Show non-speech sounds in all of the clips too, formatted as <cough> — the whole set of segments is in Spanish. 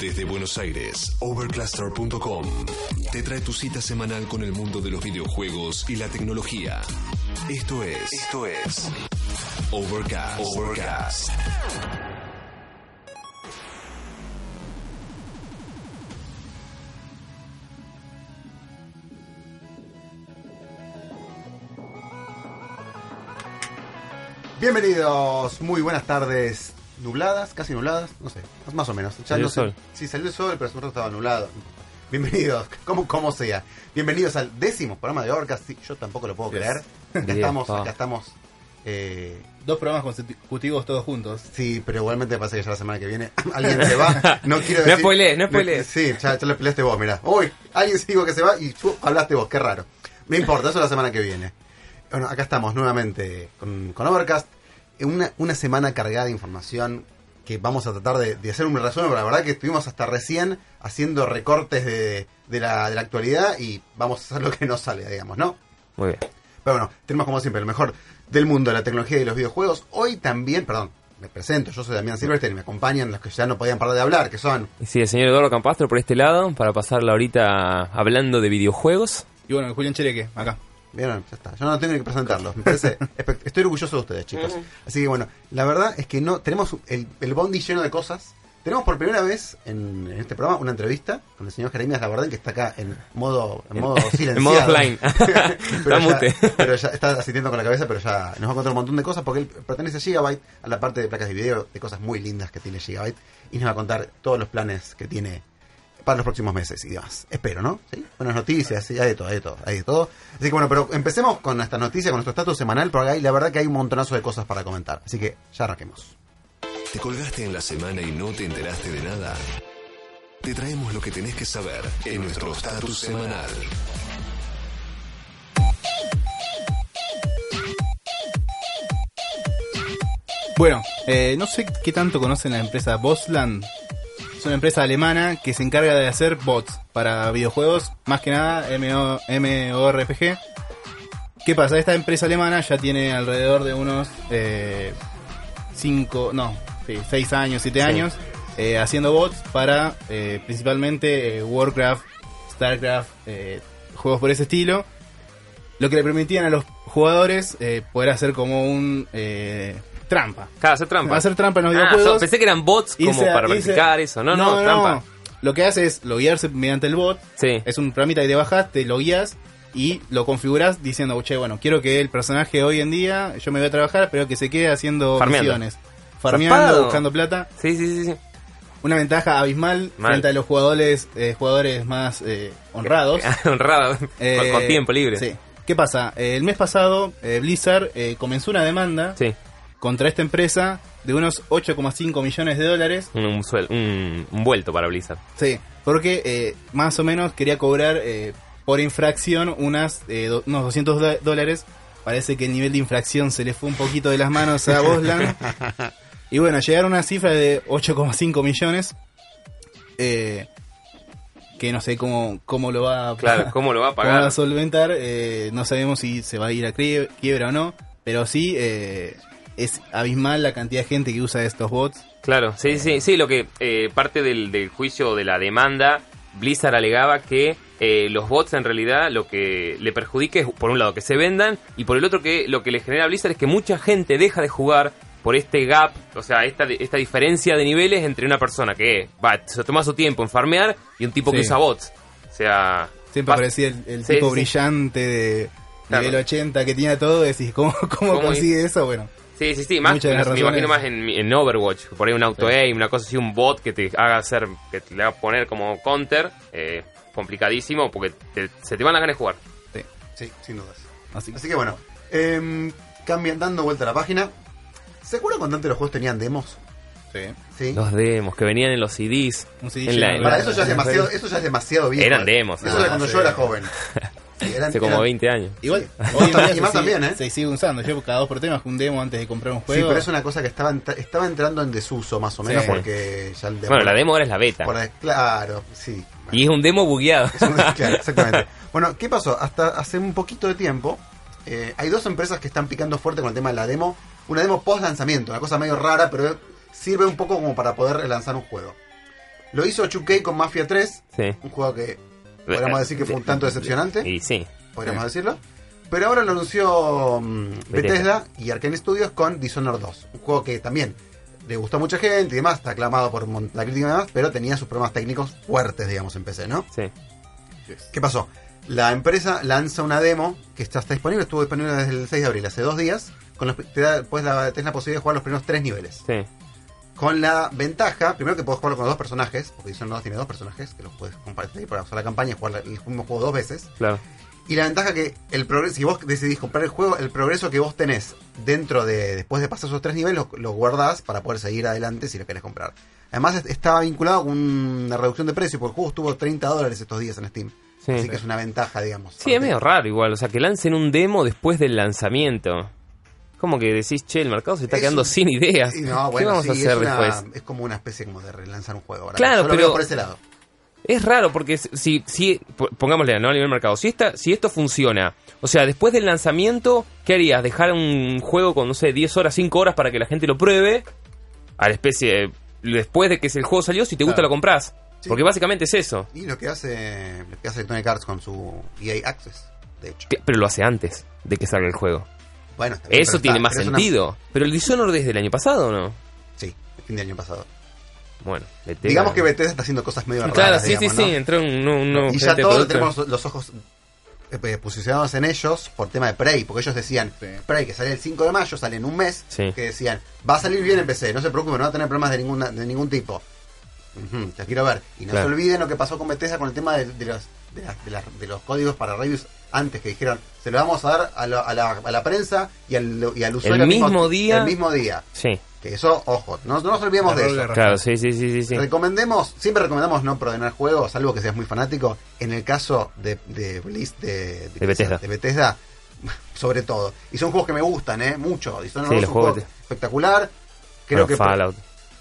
Desde Buenos Aires, Overcluster.com te trae tu cita semanal con el mundo de los videojuegos y la tecnología. Esto es, esto es Overcast. Overcast. Bienvenidos, muy buenas tardes. Nubladas, casi nubladas, no sé, más o menos. Ya Salió no el sé. sol. Sí, salió el sol, pero hace un rato estaba nublado. Bienvenidos, <laughs> como, como sea. Bienvenidos al décimo programa de Orcas. Sí, yo tampoco lo puedo creer. Acá Bien, estamos, pa. acá estamos. eh, Dos programas consecutivos todos juntos. sí, pero igualmente me pasa que ya la semana que viene <laughs> alguien se va. No quiero <laughs> No decir. spoilees, no spoilees. Sí, ya, ya lo peleaste vos, mirá. Uy, alguien se dijo que se va y tú hablaste vos, qué raro. No importa, eso es la semana que viene. Bueno, acá estamos nuevamente con, con Overcast. Una, una semana cargada de información que vamos a tratar de, de hacer un resumen, pero la verdad que estuvimos hasta recién haciendo recortes de, de la, de la actualidad y vamos a hacer lo que nos sale, digamos, ¿no? Muy bien. Pero bueno, tenemos como siempre lo mejor del mundo de la tecnología y los videojuegos. Hoy también, perdón, me presento, yo soy Damián Silverstein y me acompañan los que ya no podían parar de hablar, que son... Y Sí, el señor Eduardo Campastro por este lado, para pasarla ahorita hablando de videojuegos. Y bueno, Julián Chereque, acá. Vieron, ya está. Yo no tengo ni que presentarlos. Me parece <laughs> Estoy orgulloso de ustedes, chicos. Así que bueno, la verdad es que no tenemos el, el bondi lleno de cosas. Tenemos por primera vez en, en este programa una entrevista con el señor Jeremías Labardén, que está acá en modo, en modo silenciado. En modo offline. <laughs> <laughs> pero, ya, pero ya está asistiendo con la cabeza, pero ya nos va a contar un montón de cosas porque él pertenece a Gigabyte, a la parte de placas de video, de cosas muy lindas que tiene Gigabyte, y nos va a contar todos los planes que tiene para los próximos meses y demás. Espero, ¿no? ¿Sí? Buenas noticias, sí, hay de todo, hay de todo, hay de todo. Así que bueno, pero empecemos con esta noticia, con nuestro estatus semanal, porque ahí la verdad que hay un montonazo de cosas para comentar. Así que ya arranquemos. ¿Te colgaste en la semana y no te enteraste de nada? Te traemos lo que tenés que saber en nuestro estatus semanal. Bueno, eh, no sé qué tanto conocen la empresa Bosland. Es una empresa alemana que se encarga de hacer bots para videojuegos, más que nada MO, MORPG. ¿Qué pasa? Esta empresa alemana ya tiene alrededor de unos 5, no, 6 años, 7 Sí. años eh, haciendo bots para eh, principalmente eh, Warcraft, Starcraft, eh, juegos por ese estilo. Lo que le permitían a los jugadores eh, poder hacer como un eh, trampa. Claro, hacer trampa. Hacer trampa en los Ah, videojuegos. so- pensé que eran bots como a- para practicar eso. No, no, trampa. Lo que hace es loguearse mediante el bot. Sí. Es un programita que te bajas, te logueas y lo configuras diciendo, che, bueno, quiero que el personaje hoy en día, yo me voy a trabajar, pero que se quede haciendo Farmeando. misiones. Farmeando, Zarpado. buscando plata. Sí, sí, sí, sí. Una ventaja abismal Mal. frente a los jugadores eh, jugadores más eh, honrados. <laughs> Honrado. con, Eh, con tiempo libre. Sí. ¿Qué pasa? Eh, el mes pasado, Blizzard eh, comenzó una demanda Sí. Contra esta empresa de unos 8,5 millones de dólares. Un, un suel- un- un vuelto para Blizzard. Sí, porque eh, más o menos quería cobrar eh, por infracción unas, eh, do- unos 200 do- dólares. Parece que el nivel de infracción se le fue un poquito de las manos a Bosland. <laughs> y bueno, llegaron a una cifra de 8,5 millones. eh, que no sé cómo, cómo lo va a Claro, ¿cómo lo va a <laughs> cómo va pagar? a solventar. eh, no sabemos si se va a ir a quiebra o no. Pero sí, eh, es abismal la cantidad de gente que usa estos bots. Claro, sí, sí, sí, lo que eh, parte del, del juicio de la demanda, Blizzard alegaba que eh, los bots en realidad lo que le perjudica es, por un lado, que se vendan, y por el otro, que lo que le genera a Blizzard es que mucha gente deja de jugar por este gap, o sea, esta, esta diferencia de niveles entre una persona que va, se toma su tiempo en farmear y un tipo que usa bots. O sea, Siempre parecía el, el Sí, tipo sí, brillante de Claro. nivel 80 que tenía todo. Decís, ¿cómo, cómo, ¿Cómo consigue eso? Bueno, Sí, sí, sí, más, Muchas de las me imagino más en, en Overwatch, por ahí un auto aim, una cosa así, un bot que te haga hacer, que te le haga poner como counter, eh, complicadísimo, porque te- se te van las ganas de jugar. sí, Sí, sin dudas. así. Así que bueno, em, cambian, dando vuelta a la página. ¿Se acuerdan cuando antes los juegos tenían demos? Sí. Sí. Los demos que venían en los CDs. Un CD En la- Para eso ya es de- demasiado, eso ya es demasiado viejo. Eran demos, Eso ah, era cuando sí. yo era joven. <laughs> Sí, eran- Hace como eran- 20 años. Igual, Y hoy más y más se también, sigue- ¿eh? Se sigue usando. Yo cada dos por tema un demo antes de comprar un Sí, juego. pero es una cosa que estaba, entra- estaba entrando en desuso más o menos Sí. porque ya el demo... Bueno, la demo ahora es la beta. por ahí- claro, sí. Y es un demo bugueado. Es un- claro, exactamente. Bueno, ¿qué pasó? Hasta hace un poquito de tiempo, eh, hay dos empresas que están picando fuerte con el tema de la demo. Una demo post lanzamiento, una cosa medio rara, pero sirve un poco como para poder lanzar un juego. Lo hizo 2K con Mafia 3, Sí. un juego que podríamos decir que fue un tanto decepcionante, Y sí. podríamos decirlo. Pero ahora lo anunció mm, Bethesda. Y Arkane Studios con Dishonored 2, un juego que también le gustó a mucha gente y demás, está aclamado por la crítica y demás, pero tenía sus problemas técnicos fuertes, digamos, en PC, ¿no? Sí. ¿Qué pasó? La empresa lanza una demo que está, está disponible, estuvo disponible desde el 6 de abril, hace dos días. Con los, te da, pues la, tenés la posibilidad de jugar los primeros tres niveles. Sí. Con la ventaja, primero que puedes jugarlo con dos personajes, porque Dishonored 2 tiene dos personajes, que los puedes compartir para usar la campaña y jugar el mismo juego dos veces. Claro. Y la ventaja que el progreso, si vos decidís comprar el juego, el progreso que vos tenés dentro de, después de pasar esos tres niveles, lo, lo guardás para poder seguir adelante si lo querés comprar. Además es- estaba vinculado con una reducción de precio, porque el juego estuvo 30 dólares estos días en Steam. Sí. Así que es una ventaja, digamos. Sí, es medio raro igual. O sea, que lancen un demo después del lanzamiento. Como que decís, che, el mercado se está Es quedando un- sin ideas. No, ¿Qué bueno, vamos sí, a hacer es, una- después? es como una especie como de relanzar un juego. ahora. Claro, Yo lo pero- por ese lado. Es raro porque si, si po- pongámosle ¿no? a nivel mercado, si, esta, si esto funciona, o sea, después del lanzamiento, ¿qué harías? ¿Dejar un juego con, no sé, 10 horas, 5 horas para que la gente lo pruebe? A la especie, después de que el juego salió, si te gusta Claro. lo compras. Sí. Porque básicamente es eso. Y lo que hace lo que hace Tony Arts con su EA Access, de hecho. Pero lo hace antes de que salga el juego. Bueno, está bien, Eso tiene está- más pero es una- sentido. Pero el Dishonored desde el año pasado, ¿o ¿no? Sí, el fin del año pasado. Bueno, Bethesda- Digamos que Bethesda está haciendo cosas medio raras. Claro, sí, digamos, sí, ¿no? sí, entró un, un, un nuevo Y ya todos producto. tenemos los, ojos eh, eh, posicionados en ellos por tema de Prey, porque ellos decían, Sí. Prey que sale el 5 de mayo, sale en un mes, Sí. que decían, va a salir bien en PC, no se preocupen, no va a tener problemas de, ninguna, de ningún tipo. Ya quiero ver. Y no Claro. se olviden lo que pasó con Bethesda con el tema de, de los, de los códigos para reviews antes, que dijeron, se lo vamos a dar a, la- a la, a la prensa y al, y al usuario. al mismo día. El mismo día. Sí, Que eso, ojo, no, no nos olvidemos de eso. claro, sí, sí, sí, sí. Recomendemos, siempre recomendamos no prodenar juegos, salvo que seas muy fanático. En el caso de, de, de, De Bethesda. de Bethesda, sobre todo. Y son juegos que me gustan, ¿eh? Mucho. Y son Sí, los juego juegos espectacular. Creo Bueno, que Fallout,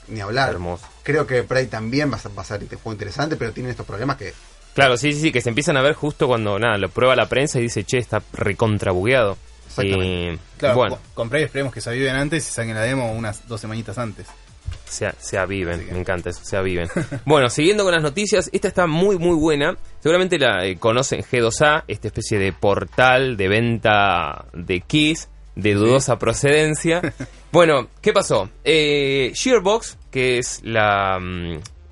ni hablar. hermoso. Creo que Prey también va a ser este juego interesante, pero tienen estos problemas que Claro, sí, sí, sí, que se empiezan a ver justo cuando, nada, lo prueba la prensa y dice, che, está recontra bugueado. Exactamente. Y, Claro, bueno, co- compré y esperemos que se aviven antes y saquen la demo unas dos semanitas antes. se, se aviven, que- me encanta eso, se aviven. <laughs> bueno, siguiendo con las noticias, esta está muy, muy buena. Seguramente la eh, conocen G2A, esta especie de portal de venta de keys de dudosa procedencia. <laughs> bueno, ¿qué pasó? Eh, Shearbox, que es la...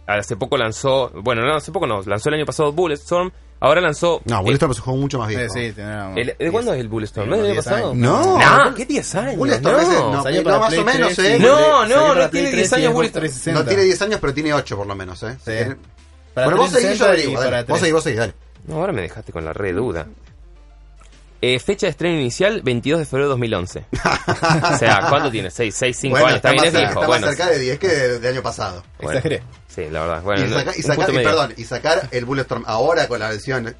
hace poco lanzó, bueno, no, hace poco no, lanzó el año pasado Bulletstorm, ahora lanzó... No, eh, Bulletstorm es un juego mucho más Eh, viejo. sí, tendrá el- ¿De cuándo es el Bulletstorm? Sí, ¿No es del año unos 10 pasado? años. No. No, ¿qué 10 años? Bulletstorm no. es el- no, no, más o menos, 3 ¿eh? No, no, no tiene 3 10 y años Bulletstorm. 360. No tiene 10 años, pero tiene 8 por lo menos, ¿eh? Sí. Para Bueno, vos seguís, yo 360 y averiguo, Vos 3. seguís, vos seguís, dale. No, ahora me dejaste con la re duda. Eh, fecha de estreno inicial, 22 de febrero de 2011. <laughs> o sea, ¿cuánto tiene? 6, 6 5 Bueno, años. Está bien, más es está Bueno, más cerca de 10 que de- del año pasado. bueno. Exageré. Sí, la verdad. Bueno, y, saca- y un sacar, punto y perdón, y sacar el Bulletstorm ahora con la versión,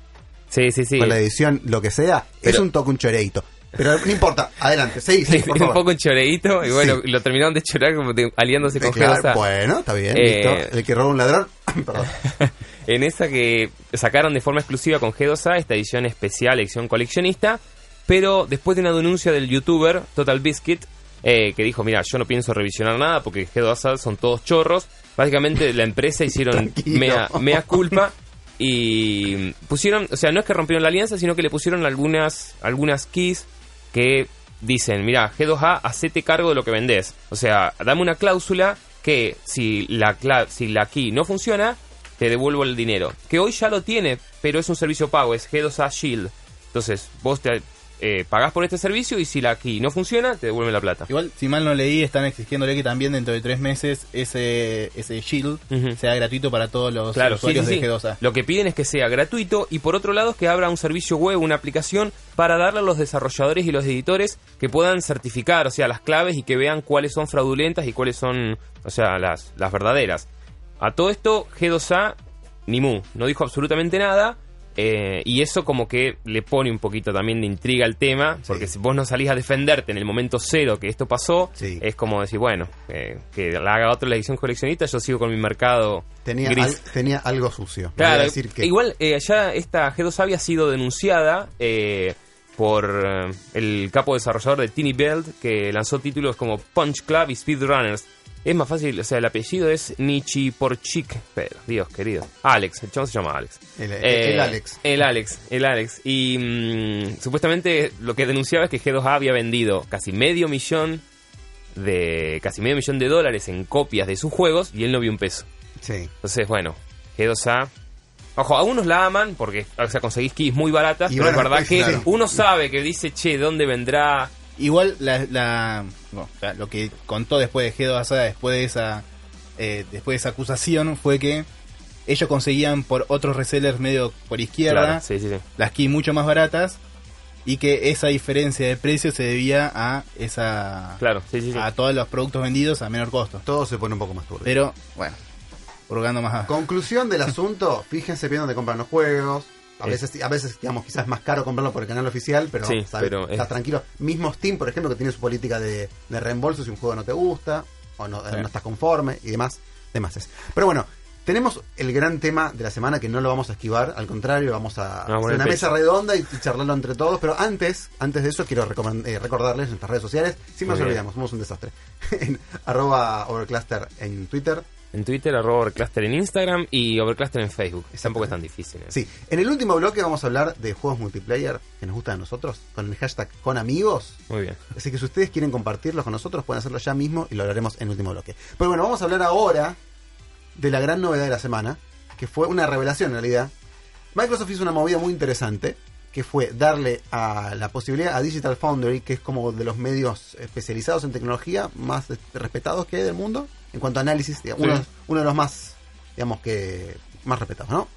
Sí, sí, sí. con la edición, lo que sea, es Pero- un toque un choreito. Pero no importa, adelante, Sí, seguí, <laughs> por un favor. poco en choreíto y bueno, Sí. lo terminaron de chorar como de- aliándose con Eh, claro, G2A. bueno, está bien, Eh, listo. El que roba un ladrón, <coughs> perdón. <laughs> en esa que sacaron de forma exclusiva con G2A esta edición especial, edición coleccionista, pero después de una denuncia del youtuber Total Biscuit, eh, que dijo, mira, yo no pienso revisionar nada porque G2A son todos chorros, básicamente la empresa hicieron <laughs> mea, mea culpa y pusieron, o sea, no es que rompieron la alianza, sino que le pusieron algunas, algunas keys que dicen, mira, G2A, hacete cargo de lo que vendés. O sea, dame una cláusula que si la, cla- si la key no funciona, te devuelvo el dinero. Que hoy ya lo tiene, pero es un servicio pago, es G2A Shield. Entonces, vos te eh, pagás por este servicio y si la key no funciona, te devuelven la plata. Igual, si mal no leí, están exigiéndole que también dentro de tres meses ese, ese Shield sea gratuito para todos los Claro, usuarios sí, sí. de G2A. Lo que piden es que sea gratuito y por otro lado es que abra un servicio web, una aplicación para darle a los desarrolladores y los editores que puedan certificar, o sea, las claves y que vean cuáles son fraudulentas y cuáles son, o sea, las, las verdaderas. A todo esto, G2A, ni mu, no dijo absolutamente nada. eh, y eso como que le pone un poquito también de intriga al tema, porque si vos no salís a defenderte en el momento cero que esto pasó, Sí. es como decir, bueno, eh, que la haga otro la edición coleccionista, yo sigo con mi mercado Tenía, gris. al- tenía algo sucio. Claro, decir que igual eh, allá esta G2 había sido denunciada eh, por el capo desarrollador de Teeny Belt que lanzó títulos como Punch Club y Speedrunners, Es más fácil, o sea, el apellido es Nichiporchik, pero Dios querido. Alex, el chavo se llama Alex. El, el- Eh, el Alex. El Alex, el Alex. Y mm, supuestamente lo que denunciaba es que G2A había vendido casi medio millón de casi medio millón de dólares en copias de sus juegos y él no vio un peso. Sí. Entonces, bueno, G2A. Ojo, algunos la aman porque o sea, conseguís keys muy baratas, Y pero bueno, es verdad que claro. uno sabe que dice, che, ¿dónde vendrá? Igual la, la- bueno, la- lo que contó después de G2A, después de esa eh, después de esa acusación fue que ellos conseguían por otros resellers medio por izquierda Claro, sí, sí, sí. las keys mucho más baratas y que esa diferencia de precio se debía a esa Claro, sí, sí, sí. a todos los productos vendidos a menor costo. Todo se pone un poco más turbio. Pero bueno, hurgando más a- Conclusión del asunto, fíjense bien dónde compran los juegos. A Eh. veces, a veces, digamos, quizás es más caro comprarlo por el canal oficial, pero, Sí, ¿sabes? pero es- estás tranquilo. Mismo Steam, por ejemplo, que tiene su política de, de reembolso si un juego no te gusta o no, Sí. no estás conforme y demás, demás es. Pero bueno, tenemos el gran tema de la semana que no lo vamos a esquivar, al contrario, vamos a No, hacer una mesa redonda y, y charlarlo entre todos. Pero antes, antes de eso, quiero eh, recordarles nuestras redes sociales. Si Muy nos bien. olvidamos, somos un desastre. <laughs> en arroba overcluster en Twitter, En Twitter, arroba Overcluster en Instagram y Overcluster en Facebook. Tampoco es tan difícil. ¿eh? Sí, en el último bloque vamos a hablar de juegos multiplayer que nos gustan a nosotros, con el hashtag con amigos. Muy bien. Así que si ustedes quieren compartirlos con nosotros, pueden hacerlo ya mismo y lo hablaremos en el último bloque. Pero bueno, vamos a hablar ahora de la gran novedad de la semana, que fue una revelación en realidad. Microsoft hizo una movida muy interesante, que fue darle a la posibilidad a Digital Foundry, que es como de los medios especializados en tecnología más respetados que hay del mundo, en cuanto a análisis, digamos, Sí. uno, uno de los más, digamos que, más respetados, ¿no?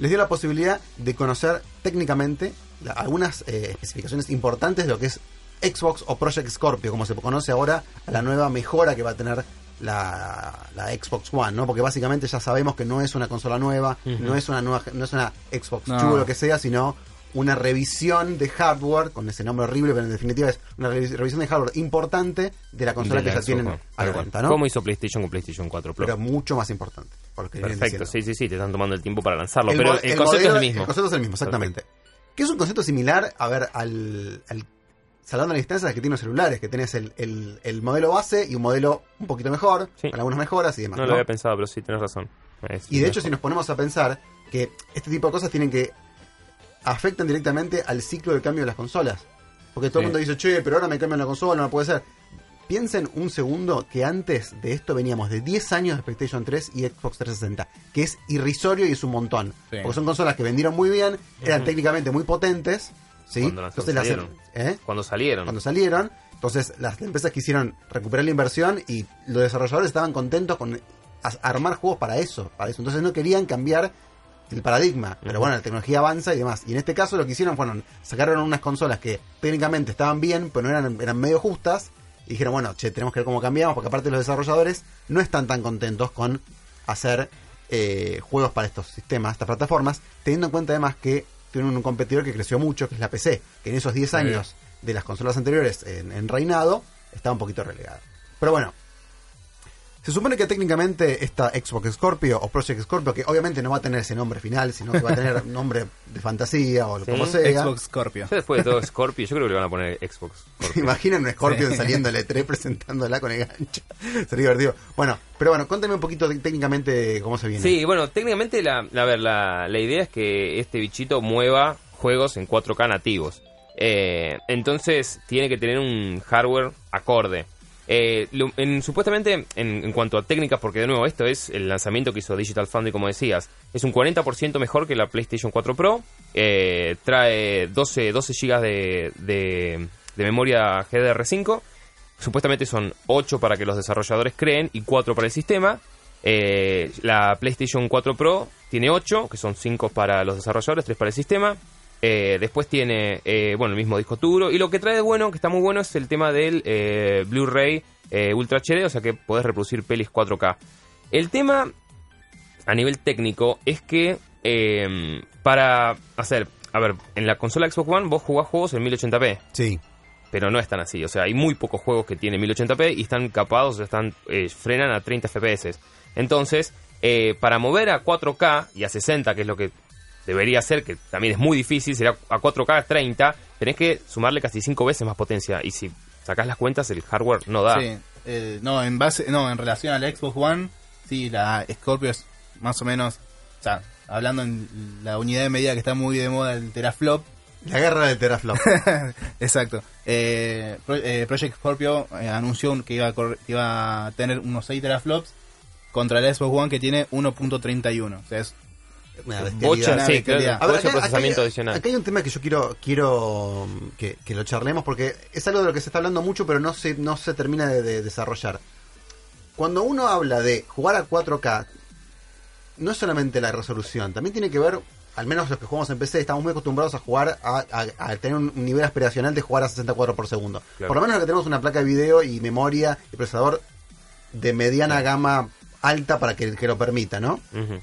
les dio la posibilidad de conocer técnicamente la- algunas eh, especificaciones importantes de lo que es Xbox o Project Scorpio, como se conoce ahora a la nueva mejora que va a tener la, la Xbox One, ¿no? Porque básicamente ya sabemos que no es una consola nueva, no es una nueva, no es una Xbox No. o lo que sea, sino una revisión de hardware, con ese nombre horrible, pero en definitiva es una revis- revisión de hardware importante de la consola De que ya tienen a la cual. ¿no? ¿Cómo hizo PlayStation con PlayStation 4 Pro? Pero mucho más importante, Perfecto, sí, sí, sí, te están tomando el tiempo para lanzarlo. El pero el, el concepto modelo- es el mismo. El concepto es el mismo, exactamente. Que es un concepto similar, a ver, al, al salvando la distancia que tienen los celulares, que tenés el, el- el modelo base y un modelo un poquito mejor, Sí. con algunas mejoras y demás. No ¿no? lo había pensado, pero sí, tienes razón. Es Y de hecho, si nos ponemos a pensar que este tipo de cosas tienen que afectan directamente al ciclo de cambio de las consolas. Porque todo el Sí. mundo dice, che, pero ahora me cambian la consola, no puede ser. Piensen un segundo que antes de esto veníamos de 10 años de PlayStation 3 y Xbox 360, que es irrisorio y es un montón. Sí. Porque son consolas que vendieron muy bien, eran técnicamente muy potentes, ¿sí? Cuando las- Entonces las- salieron. ¿eh? Cuando salieron. cuando salieron. Entonces las empresas quisieron recuperar la inversión y los desarrolladores estaban contentos con armar juegos para eso, para eso. Entonces no querían cambiar el paradigma. Pero bueno, la tecnología avanza y demás. Y en este caso lo que hicieron fueron, sacaron unas consolas que técnicamente estaban bien, pero no eran, eran medio justas. Y dijeron, bueno, che, tenemos que ver cómo cambiamos, porque aparte los desarrolladores no están tan contentos con hacer eh, juegos para estos sistemas, estas plataformas, teniendo en cuenta además que tienen un competidor que creció mucho, que es la PC, que en esos 10 Muy bien. años de las consolas anteriores en, en reinado está un poquito relegada. Pero bueno, se supone que técnicamente esta Xbox Scorpio o Project Scorpio, que obviamente no va a tener ese nombre final, sino que va a tener un <laughs> nombre de fantasía o Sí, como sea. Xbox Scorpio. Ya después de todo <laughs> Scorpio, yo creo que le van a poner Xbox. Scorpio. <laughs> Imaginan un Scorpion Sí. saliendo del E3 presentándola con el gancho. Sería divertido. Bueno, pero bueno, cuéntame un poquito de- técnicamente cómo se viene. Sí, bueno, técnicamente la, a ver, la, la idea es que este bichito mueva juegos en 4K nativos. Eh, entonces tiene que tener un hardware acorde. Eh, supuestamente, en, cuanto a técnicas, porque de nuevo esto es el lanzamiento que hizo Digital Foundry, como decías, es un 40% mejor que la PlayStation 4 Pro. Eh, trae 12, 12 GB de, de, de memoria GDR5. Supuestamente son 8 para que los desarrolladores creen y 4 para el sistema. Eh, la PlayStation 4 Pro tiene 8, que son 5 para los desarrolladores, 3 para el sistema. Eh, después tiene, eh, bueno, el mismo disco duro. Y lo que trae de bueno, que está muy bueno, es el tema del eh, Blu-ray Ultra HD, o sea que podés reproducir pelis 4K. El tema, a nivel técnico, es que para hacer, a ver, en la consola Xbox One vos jugás juegos en 1080p Sí. pero no es tan así. O sea, hay muy pocos juegos que tienen 1080p y están capados, están, frenan a 30 FPS. Entonces, eh, para mover a 4K y a 60, que es lo que debería ser, que también es muy difícil, será a 4K a 30, tenés que sumarle casi 5 veces más potencia. Y si sacás las cuentas, el hardware no da. Sí. eh, no, en base, no, en relación a la Xbox One, sí, la Scorpio es más o menos, o sea, hablando en la unidad de medida que está muy de moda el teraflop. La guerra del teraflop. <laughs> Exacto. Eh, Pro- eh, Project Scorpio eh, anunció que iba, a correr- que iba a tener unos 6 teraflops contra la Xbox One que tiene 1.31. O sea, es Una Bocha, sí, bestialidad. claro, A ver, bocha acá- procesamiento acá hay- adicional. Acá hay un tema que yo quiero quiero que, que lo charlemos porque es algo de lo que se está hablando mucho, pero no se, no se termina de, de desarrollar. Cuando uno habla de jugar a 4K, no es solamente la resolución, también tiene que ver, al menos los que jugamos en PC, estamos muy acostumbrados a jugar, a, a- a tener un nivel aspiracional de jugar a 60 cuadros por segundo. Claro. Por lo menos los que tenemos una placa de video y memoria y procesador de mediana gama alta para que, que lo permita, ¿no? Ujú.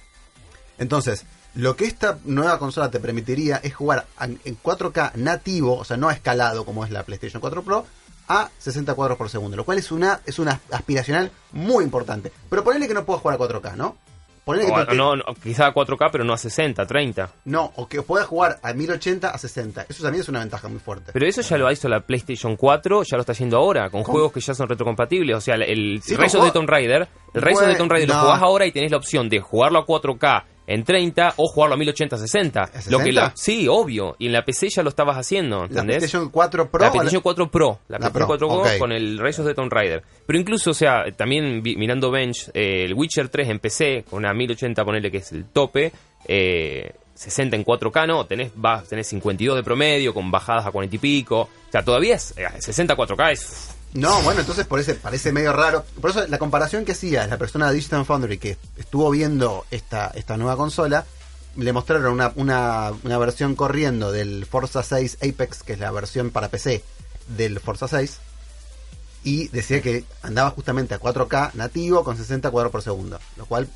Entonces, lo que esta nueva consola te permitiría es jugar en en 4K nativo, o sea, no escalado como es la PlayStation 4 Pro, a 60 cuadros por segundo, lo cual es una es una aspiracional muy importante. Pero ponele que no puedas jugar a 4K, ¿no? Ponele que O- te- no, no, quizá a 4K, pero no a 60, 30. no, o que puedas jugar a 1080 a 60. Eso también es una ventaja muy fuerte. Pero eso ya lo hizo la PlayStation 4, ya lo está haciendo ahora, con ¿Cómo? juegos que ya son retrocompatibles. O sea, el- el Sí, Rise of the Tomb Raider, el Rise of the Tomb Raider lo jugás ahora y tenés la opción de jugarlo a 4K en 30 o jugarlo a 1080 a 60. ¿A Lo que la, 60? sí, obvio. Y en la PC ya lo estabas haciendo, la ¿entendés? PlayStation 4 Pro. la PlayStation 4 Pro, la, La PlayStation Pro, 4 Pro ok. con el of the Tomb Raider. Pero incluso, o sea, también vi- mirando Bench, eh, el Witcher 3 en PC, con una 1080, ponele que es el tope, eh, 60 en 4K, no, tenés, vas, tenés 52 de promedio, con bajadas a 40 y pico. O sea, todavía es, eh, 60 4K es... No, bueno, entonces por eso parece medio raro. Por eso la comparación que hacía la persona de Digital Foundry que estuvo viendo esta, esta nueva consola, le mostraron una, una, una versión corriendo del Forza 6 Apex, que es la versión para PC del Forza 6, y decía que andaba justamente a 4K nativo con 60 cuadros por segundo, lo cual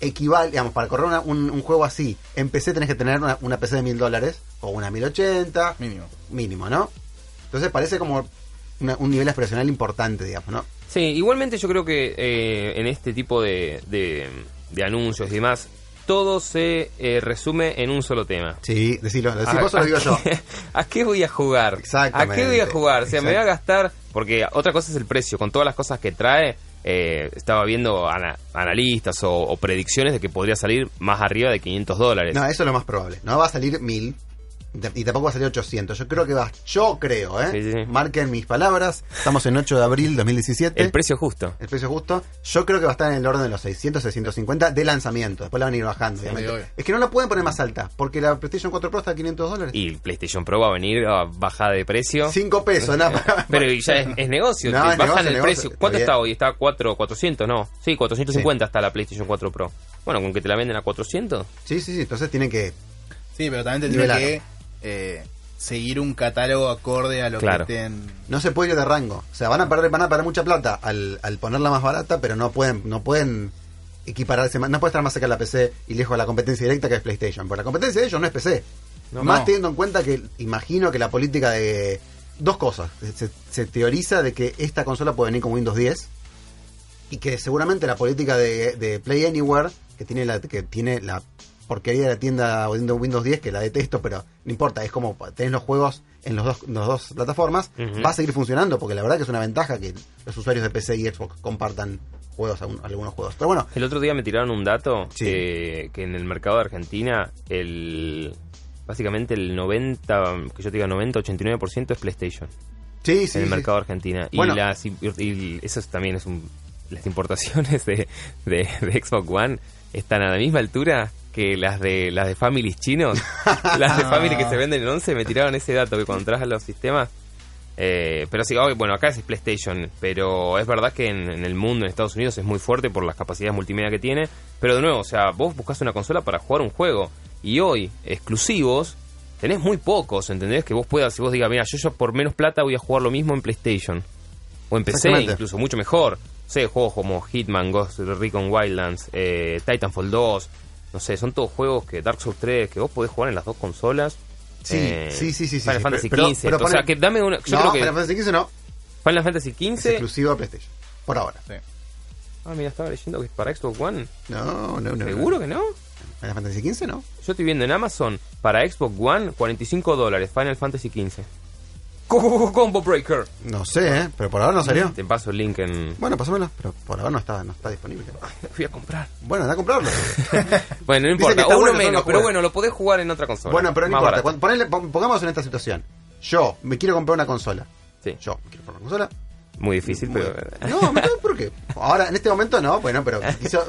equivale, digamos, para correr una- un, un juego así, en PC tenés que tener una, una PC de 1000 dólares o una 1080, mínimo. mínimo, ¿no? Entonces parece como una- un nivel aspiracional importante, digamos, ¿no? Sí, igualmente yo creo que eh, en este tipo de, de, de anuncios y demás, todo se eh, resume en un solo tema. Sí, decilo, decís ¿A- vos o lo a digo yo. ¿A qué voy a jugar? Exactamente. ¿A qué voy a jugar? O sea, me voy a gastar. Porque otra cosa es el precio. Con todas las cosas que trae, eh, estaba viendo ana- analistas o, o predicciones de que podría salir más arriba de 500 dólares. No, eso es lo más probable. No va a salir 1000 y tampoco va a salir 800. Yo creo que va, yo creo, ¿eh? Sí, sí, sí. Marquen mis palabras. Estamos en 8 de abril 2017. el precio justo. El precio justo. Yo creo que va a estar en el orden de los 600, 650 de lanzamiento. Después la van a ir bajando, obviamente. Es que no la pueden poner más alta, porque la PlayStation 4 Pro está a 500 dólares. Y el PlayStation Pro va a venir a bajada de precio. 5 pesos, nada <laughs> Pero ya es, es negocio, No, te es bajan negocio, el negocio. precio. ¿Cuánto Está hoy? Está a 4, 400, no. Sí, 450 está la PlayStation 4 Pro. Bueno, con que te la venden a 400. Sí, sí, sí. Entonces tienen que. Sí, pero también Nivelar. que eh, seguir un catálogo acorde a lo Claro. que estén. No se puede ir de rango. O sea, van a perder, van a perder mucha plata al, al ponerla más barata, pero no pueden, no pueden equipararse más, no puede estar más cerca de la PC y lejos de la competencia directa que es PlayStation. Porque la competencia de ellos no es PC. No, más no. teniendo en cuenta que imagino que la política de dos cosas. Se, se teoriza de que esta consola puede venir con Windows 10 y que seguramente la política de, de Play Anywhere, que tiene la que tiene la porquería de la tienda de Windows 10, que la detesto, pero no importa, es como tenés los juegos en los dos, los dos plataformas, va a seguir funcionando, porque la verdad que es una ventaja que los usuarios de PC y Xbox compartan juegos, algunos juegos. Pero bueno, El otro día me tiraron un dato Sí. que, que en el mercado de Argentina, el básicamente el 90, que yo te diga 90, 89% es PlayStation sí, sí. en el sí. mercado de Argentina. Bueno. Y, las, y, y eso es- también es un... Las importaciones de, de, de Xbox One están a la misma altura que las de las de Families chinos. <laughs> las de Ah. Family que se venden en 11 me tiraron ese dato que cuando entras a los sistemas... eh, pero sí, bueno, acá es PlayStation, pero es verdad que en, en el mundo, en Estados Unidos, es muy fuerte por las capacidades multimedia que tiene. Pero de nuevo, o sea, vos buscas una consola para jugar un juego. Y hoy, exclusivos, tenés muy pocos, ¿entendés? Que vos puedas, si vos digas, mira, yo, yo por menos plata voy a jugar lo mismo en PlayStation. O en PC, incluso, mucho mejor. Sé, juegos como Hitman, Ghost Recon Wildlands, eh, Titanfall 2. No sé, son todos juegos que Dark Souls 3, que vos podés jugar en las dos consolas. Sí, Eh, sí, sí, sí, Final sí, Fantasy pero- 15. pero o sea, que dame una. Yo no, creo que Final Fantasy XV no, Final Fantasy es 15. exclusivo a PlayStation. Por ahora. Sí. Ah, mira, estaba leyendo que es para Xbox One. No, no, no. ¿Seguro no. que no? Final Fantasy XV no. Yo estoy viendo en Amazon para Xbox One 45 dólares Final Fantasy 15. Combo Breaker. No sé, ¿eh? Pero por ahora no salió. Te paso el link en. Bueno, pásamelo, pero por ahora no está, no está disponible. Lo <laughs> fui a comprar. Bueno, anda a comprarlo. <laughs> Bueno, no importa, uno bueno, menos, pero bueno, lo podés jugar en otra consola. bueno, pero no Más importa. barato. Cuando- ponele- pon- pongamos en esta situación. Yo me quiero comprar una consola. Sí, Yo me quiero comprar una consola. muy difícil, pero. <laughs> No, no, ¿por qué? Ahora, en este momento no, bueno, pero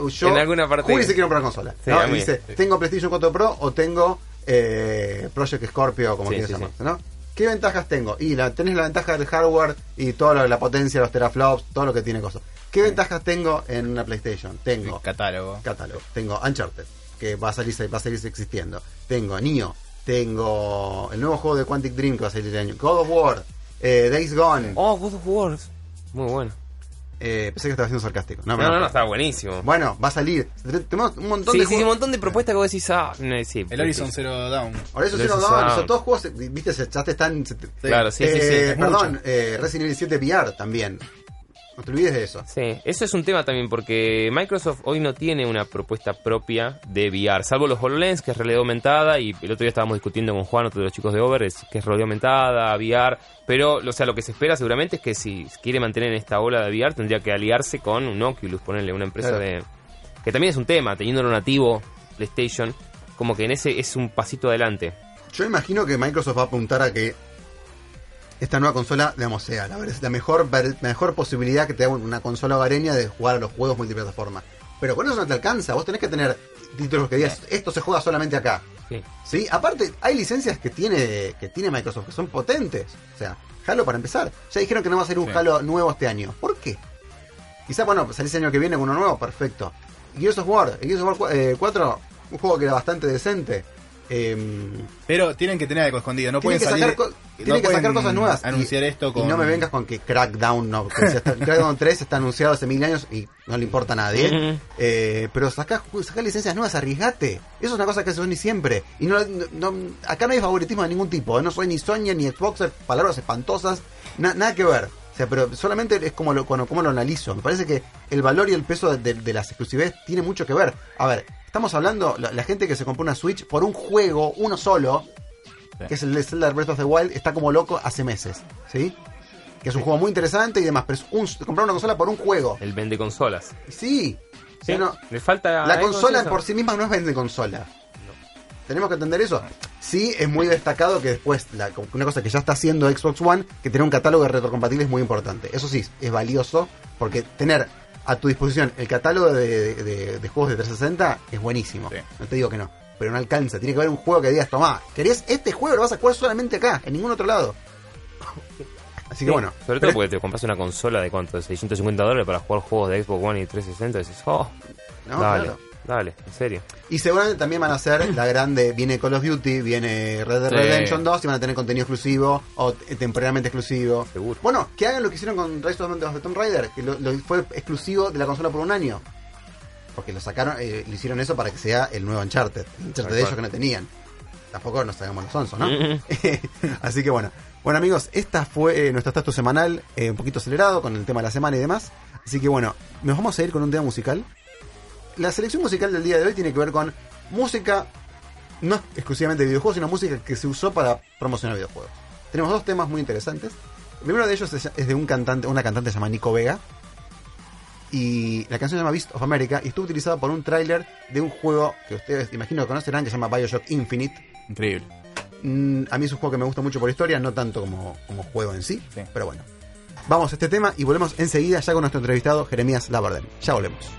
yo. En alguna parte- Juli se quiere comprar una consola. Sí, ¿no? Y dice, tengo PlayStation 4 Pro o tengo eh, Project Scorpio, como Sí, quieras sí, llamarse, ¿no? ¿Qué ventajas tengo? Y la, tenés la ventaja del hardware y toda la, la potencia, los teraflops, todo lo que tiene cosas. ¿Qué ventajas tengo en una PlayStation? Tengo Catálogo. catálogo. Tengo Uncharted, que va a salir, va a seguir existiendo. Tengo Nioh. Tengo el nuevo juego de Quantic Dream que va a salir el año. God of War. eh, Days Gone. Oh, God of War. Muy bueno. Eh, pensé que estaba siendo sarcástico. No, No, no, no, está buenísimo. Bueno, va a salir. Tenemos un montón Sí, de sí, sí, un montón de propuestas que vos decís, ah, no, sí. El Horizon Zero Dawn. Horizon Zero Dawn, Sound. son todos juegos, eh, viste, se- ya te están... Claro, sí, sí, sí. Eh, perdón, eh, Resident Evil 7 VR también. No te olvides de eso. Sí, eso es un tema también porque Microsoft hoy no tiene una propuesta propia de VR, salvo los HoloLens, que es realidad aumentada, y el otro día estábamos discutiendo con Juan, otro de los chicos de Over, que es realidad aumentada, VR, pero o sea, lo que se espera seguramente es que si quiere mantener esta ola de VR tendría que aliarse con un Oculus, ponerle una empresa Claro. de... que también es un tema, teniendo lo nativo PlayStation, como que en ese es un pasito adelante. Yo imagino que Microsoft va a apuntar a que esta nueva consola, digamos, sea la, la mejor, la mejor posibilidad que te da una consola hogareña de jugar a los juegos multiplataforma. Pero con eso no te alcanza, vos tenés que tener títulos que digas, esto se juega solamente acá. Sí. ¿Sí? Aparte, hay licencias que tiene, que tiene Microsoft que son potentes. O sea, Halo para empezar. Ya dijeron que no va a ser un Sí. Halo nuevo este año. ¿Por qué? Quizá, bueno, salís el año que viene con uno nuevo, perfecto. Gears of War, Gears of War eh, 4, un juego que era bastante decente. Em, Pero tienen que tener algo escondido. No tienen pueden que salir. sacar, co- no tienen que sacar pueden cosas nuevas. Anunciar Y- esto con. Y no me vengas con que Crackdown no. está- <laughs> Crackdown 3 está anunciado hace mil años y no le importa a nadie. Eh, pero sacar licencias nuevas, arriesgate. Eso es una cosa que hace Sony siempre. Y no, no- no- acá no hay favoritismo de ningún tipo. ¿eh? No soy ni Sony ni Xboxer, palabras espantosas. na- nada que ver. O sea, pero solamente es como lo, como, como lo analizo. Me parece que el valor y el peso de, de las exclusividades tiene mucho que ver. A ver, estamos hablando, la, la gente que se compró una Switch por un juego, uno solo, Sí. que es el de Zelda Breath of the Wild, está como loco hace meses. ¿Sí? Que es un juego muy interesante y demás, pero es un, comprar una consola por un juego. El vende consolas. Sí. Sí, no- le falta la consola por sí misma no es vende consola. Tenemos que entender eso. Sí, es muy destacado que después, la- una cosa que ya está haciendo Xbox One, que tener un catálogo de retrocompatibles es muy importante. Eso sí, es valioso, porque tener a tu disposición el catálogo de, de- de juegos de 360 es buenísimo. Sí. No te digo que no, pero no alcanza. Tiene que haber un juego que digas, tomá, ¿querés este juego? Lo vas a jugar solamente acá, en ningún otro lado. <laughs> Así Sí, que bueno. Sobre todo porque te compras una consola de cuánto, de 650 dólares para jugar juegos de Xbox One y 360 y dices, oh, No, dale, claro. Dale, en serio. Y seguramente también van a hacer la grande, viene Call of Duty, viene Red Dead Sí. Redemption 2 y van a tener contenido exclusivo o t- temporalmente exclusivo. Seguro. Bueno, que hagan lo que hicieron con Rise of the Tomb Raider, que lo, lo- fue exclusivo de la consola por un año. Porque lo sacaron, eh, le hicieron eso para que sea el nuevo Uncharted. El Uncharted de ellos cual. que no tenían. Tampoco nos hagamos los onzos, ¿no? Mm. <laughs> Así que bueno. Bueno amigos, esta fue eh, nuestro estatus semanal, eh, un poquito acelerado con el tema de la semana y demás. Así que bueno, nos vamos a ir con un tema musical. La selección musical del día de hoy tiene que ver con música, no exclusivamente de videojuegos, sino música que se usó para promocionar videojuegos. Tenemos dos temas muy interesantes. El primero de ellos es, de un cantante, una cantante que se llama Nico Vega. Y la canción se llama Beast of America y estuvo utilizada por un tráiler de un juego que ustedes imagino que conocerán que se llama Bioshock Infinite. Increíble. Mm, a mí es un juego que me gusta mucho por historia, no tanto como, como juego en sí, Sí. pero bueno. Vamos a este tema y volvemos enseguida ya con nuestro entrevistado Jeremías Labarden. Ya volvemos.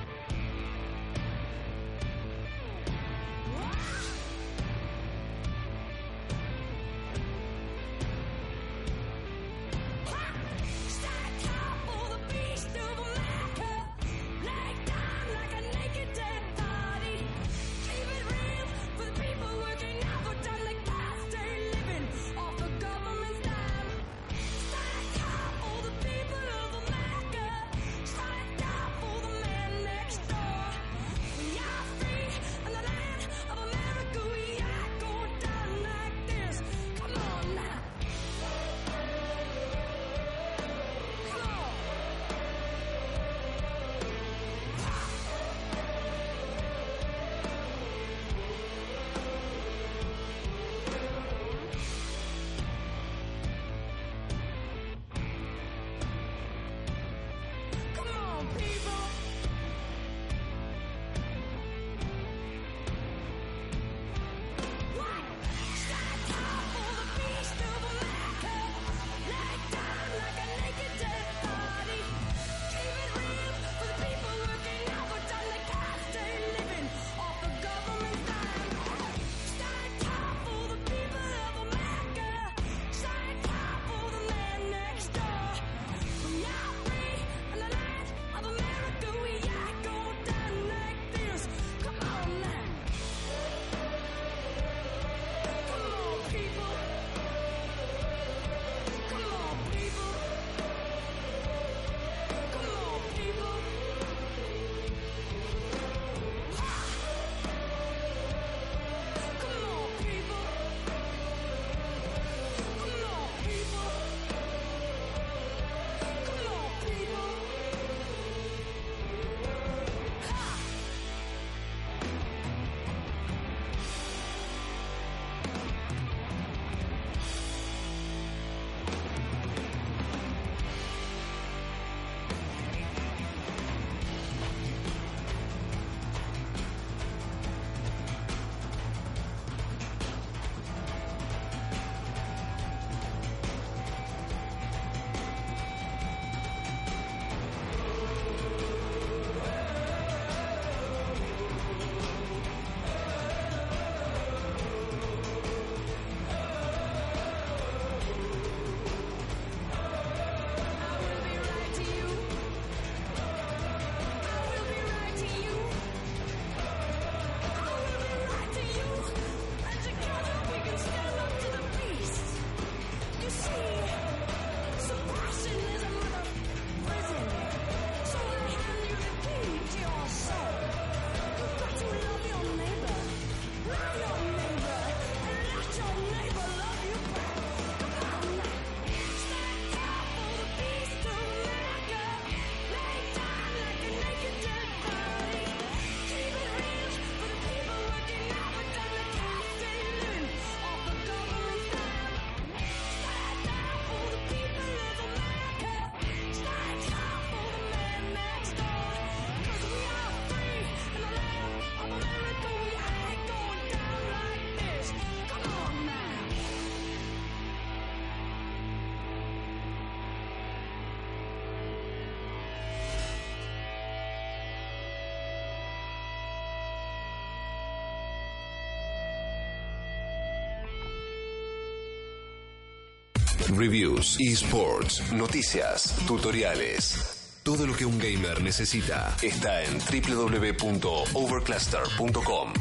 Reviews, esports, noticias, tutoriales. Todo lo que un gamer necesita está en www.overcluster.com.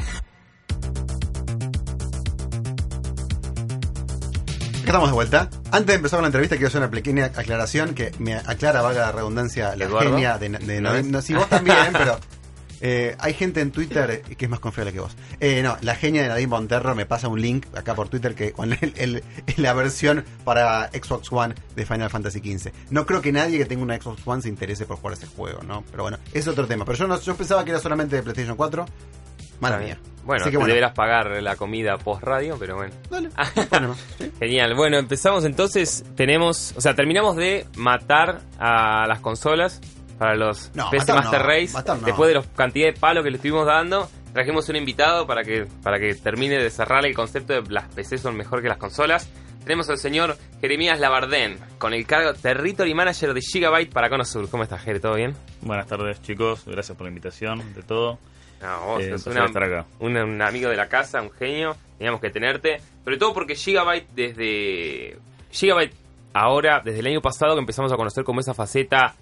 Acá estamos de vuelta. Antes de empezar con la entrevista, quiero hacer una pequeña aclaración que me aclara, valga la redundancia, la Eduardo. genia de, de ¿No? No, si vos también, <laughs> pero eh, hay gente en Twitter que es más confiable que vos. Eh, no, la genia de Nadim Monterro me pasa un link acá por Twitter que con el- el- <laughs> la versión para Xbox One de Final Fantasy XV. No creo que nadie que tenga una Xbox One se interese por jugar ese juego, ¿no? Pero bueno, es otro tema. Pero yo, no, yo pensaba que era solamente de PlayStation 4. Mala mía. Bueno, que bueno. deberás pagar la comida post radio, pero bueno. Dale. <laughs> Sí. Genial. Bueno, empezamos entonces. Tenemos, o sea, terminamos de matar a las consolas para los No, PC matar Master no, Race. matar no. Después de la cantidad de palos que le estuvimos dando, trajimos un invitado para que, para que termine de cerrar el concepto de las PC son mejor que las consolas. Tenemos al señor Jeremías Labardén, con el cargo Territory Manager de Gigabyte para Conosur. ¿Cómo estás, Jere? ¿Todo bien? Buenas tardes chicos, gracias por la invitación, de todo. No, vos Eh, sos un una- un amigo de la casa, un genio, teníamos que tenerte. Sobre todo porque Gigabyte desde... Gigabyte ahora, desde el año pasado que empezamos a conocer como esa faceta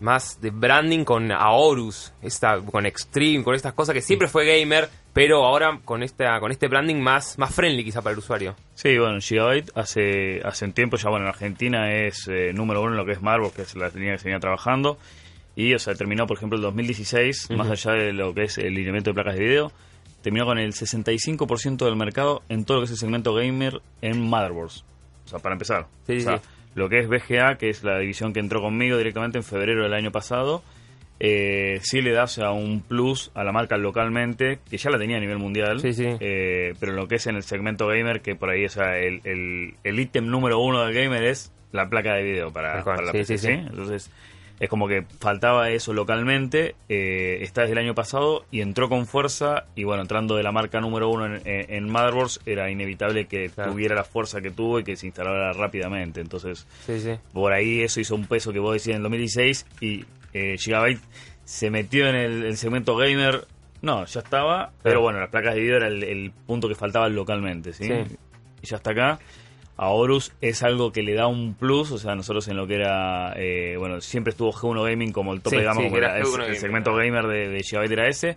más de branding con Aorus, esta, con Extreme, con estas cosas que siempre fue gamer, pero ahora con esta con este branding más, más friendly quizá para el usuario. Sí, bueno, Gigabyte hace, hace un tiempo ya, bueno, en Argentina es eh, número uno en lo que es Marvel, que es la línea que se venía trabajando. Y, o sea, terminó, por ejemplo, el 2016, más allá de lo que es el lineamiento de placas de video, terminó con el 65% del mercado en todo lo que es el segmento gamer en motherboards. O sea, para empezar. Sí, o sea, sí. Lo que es BGA, que es la división que entró conmigo directamente en febrero del año pasado, eh, sí le da o sea, un plus a la marca localmente, que ya la tenía a nivel mundial, Sí, sí. eh, pero lo que es en el segmento gamer, que por ahí o sea, el, el, el ítem número uno del gamer es la placa de video para, para la sí, PC, sí, sí. Entonces, es como que faltaba eso localmente, eh, está desde el año pasado y entró con fuerza, y bueno, entrando de la marca número uno en, en- en motherboards, era inevitable que Claro. tuviera la fuerza que tuvo y que se instalara rápidamente. Entonces, Sí, sí. por ahí eso hizo un peso que vos decías en el 2016 y eh, Gigabyte se metió en el, el segmento gamer. No, ya estaba, pero bueno, las placas de video era el, el punto que faltaba localmente, ¿sí? Sí. Y ya está acá. A Horus es algo que le da un plus, o sea, nosotros en lo que era, eh, bueno, siempre estuvo G1 Gaming como el tope Sí, de gama, sí, como era era- es- G1 el segmento gamer de, de Gigabyte era ese.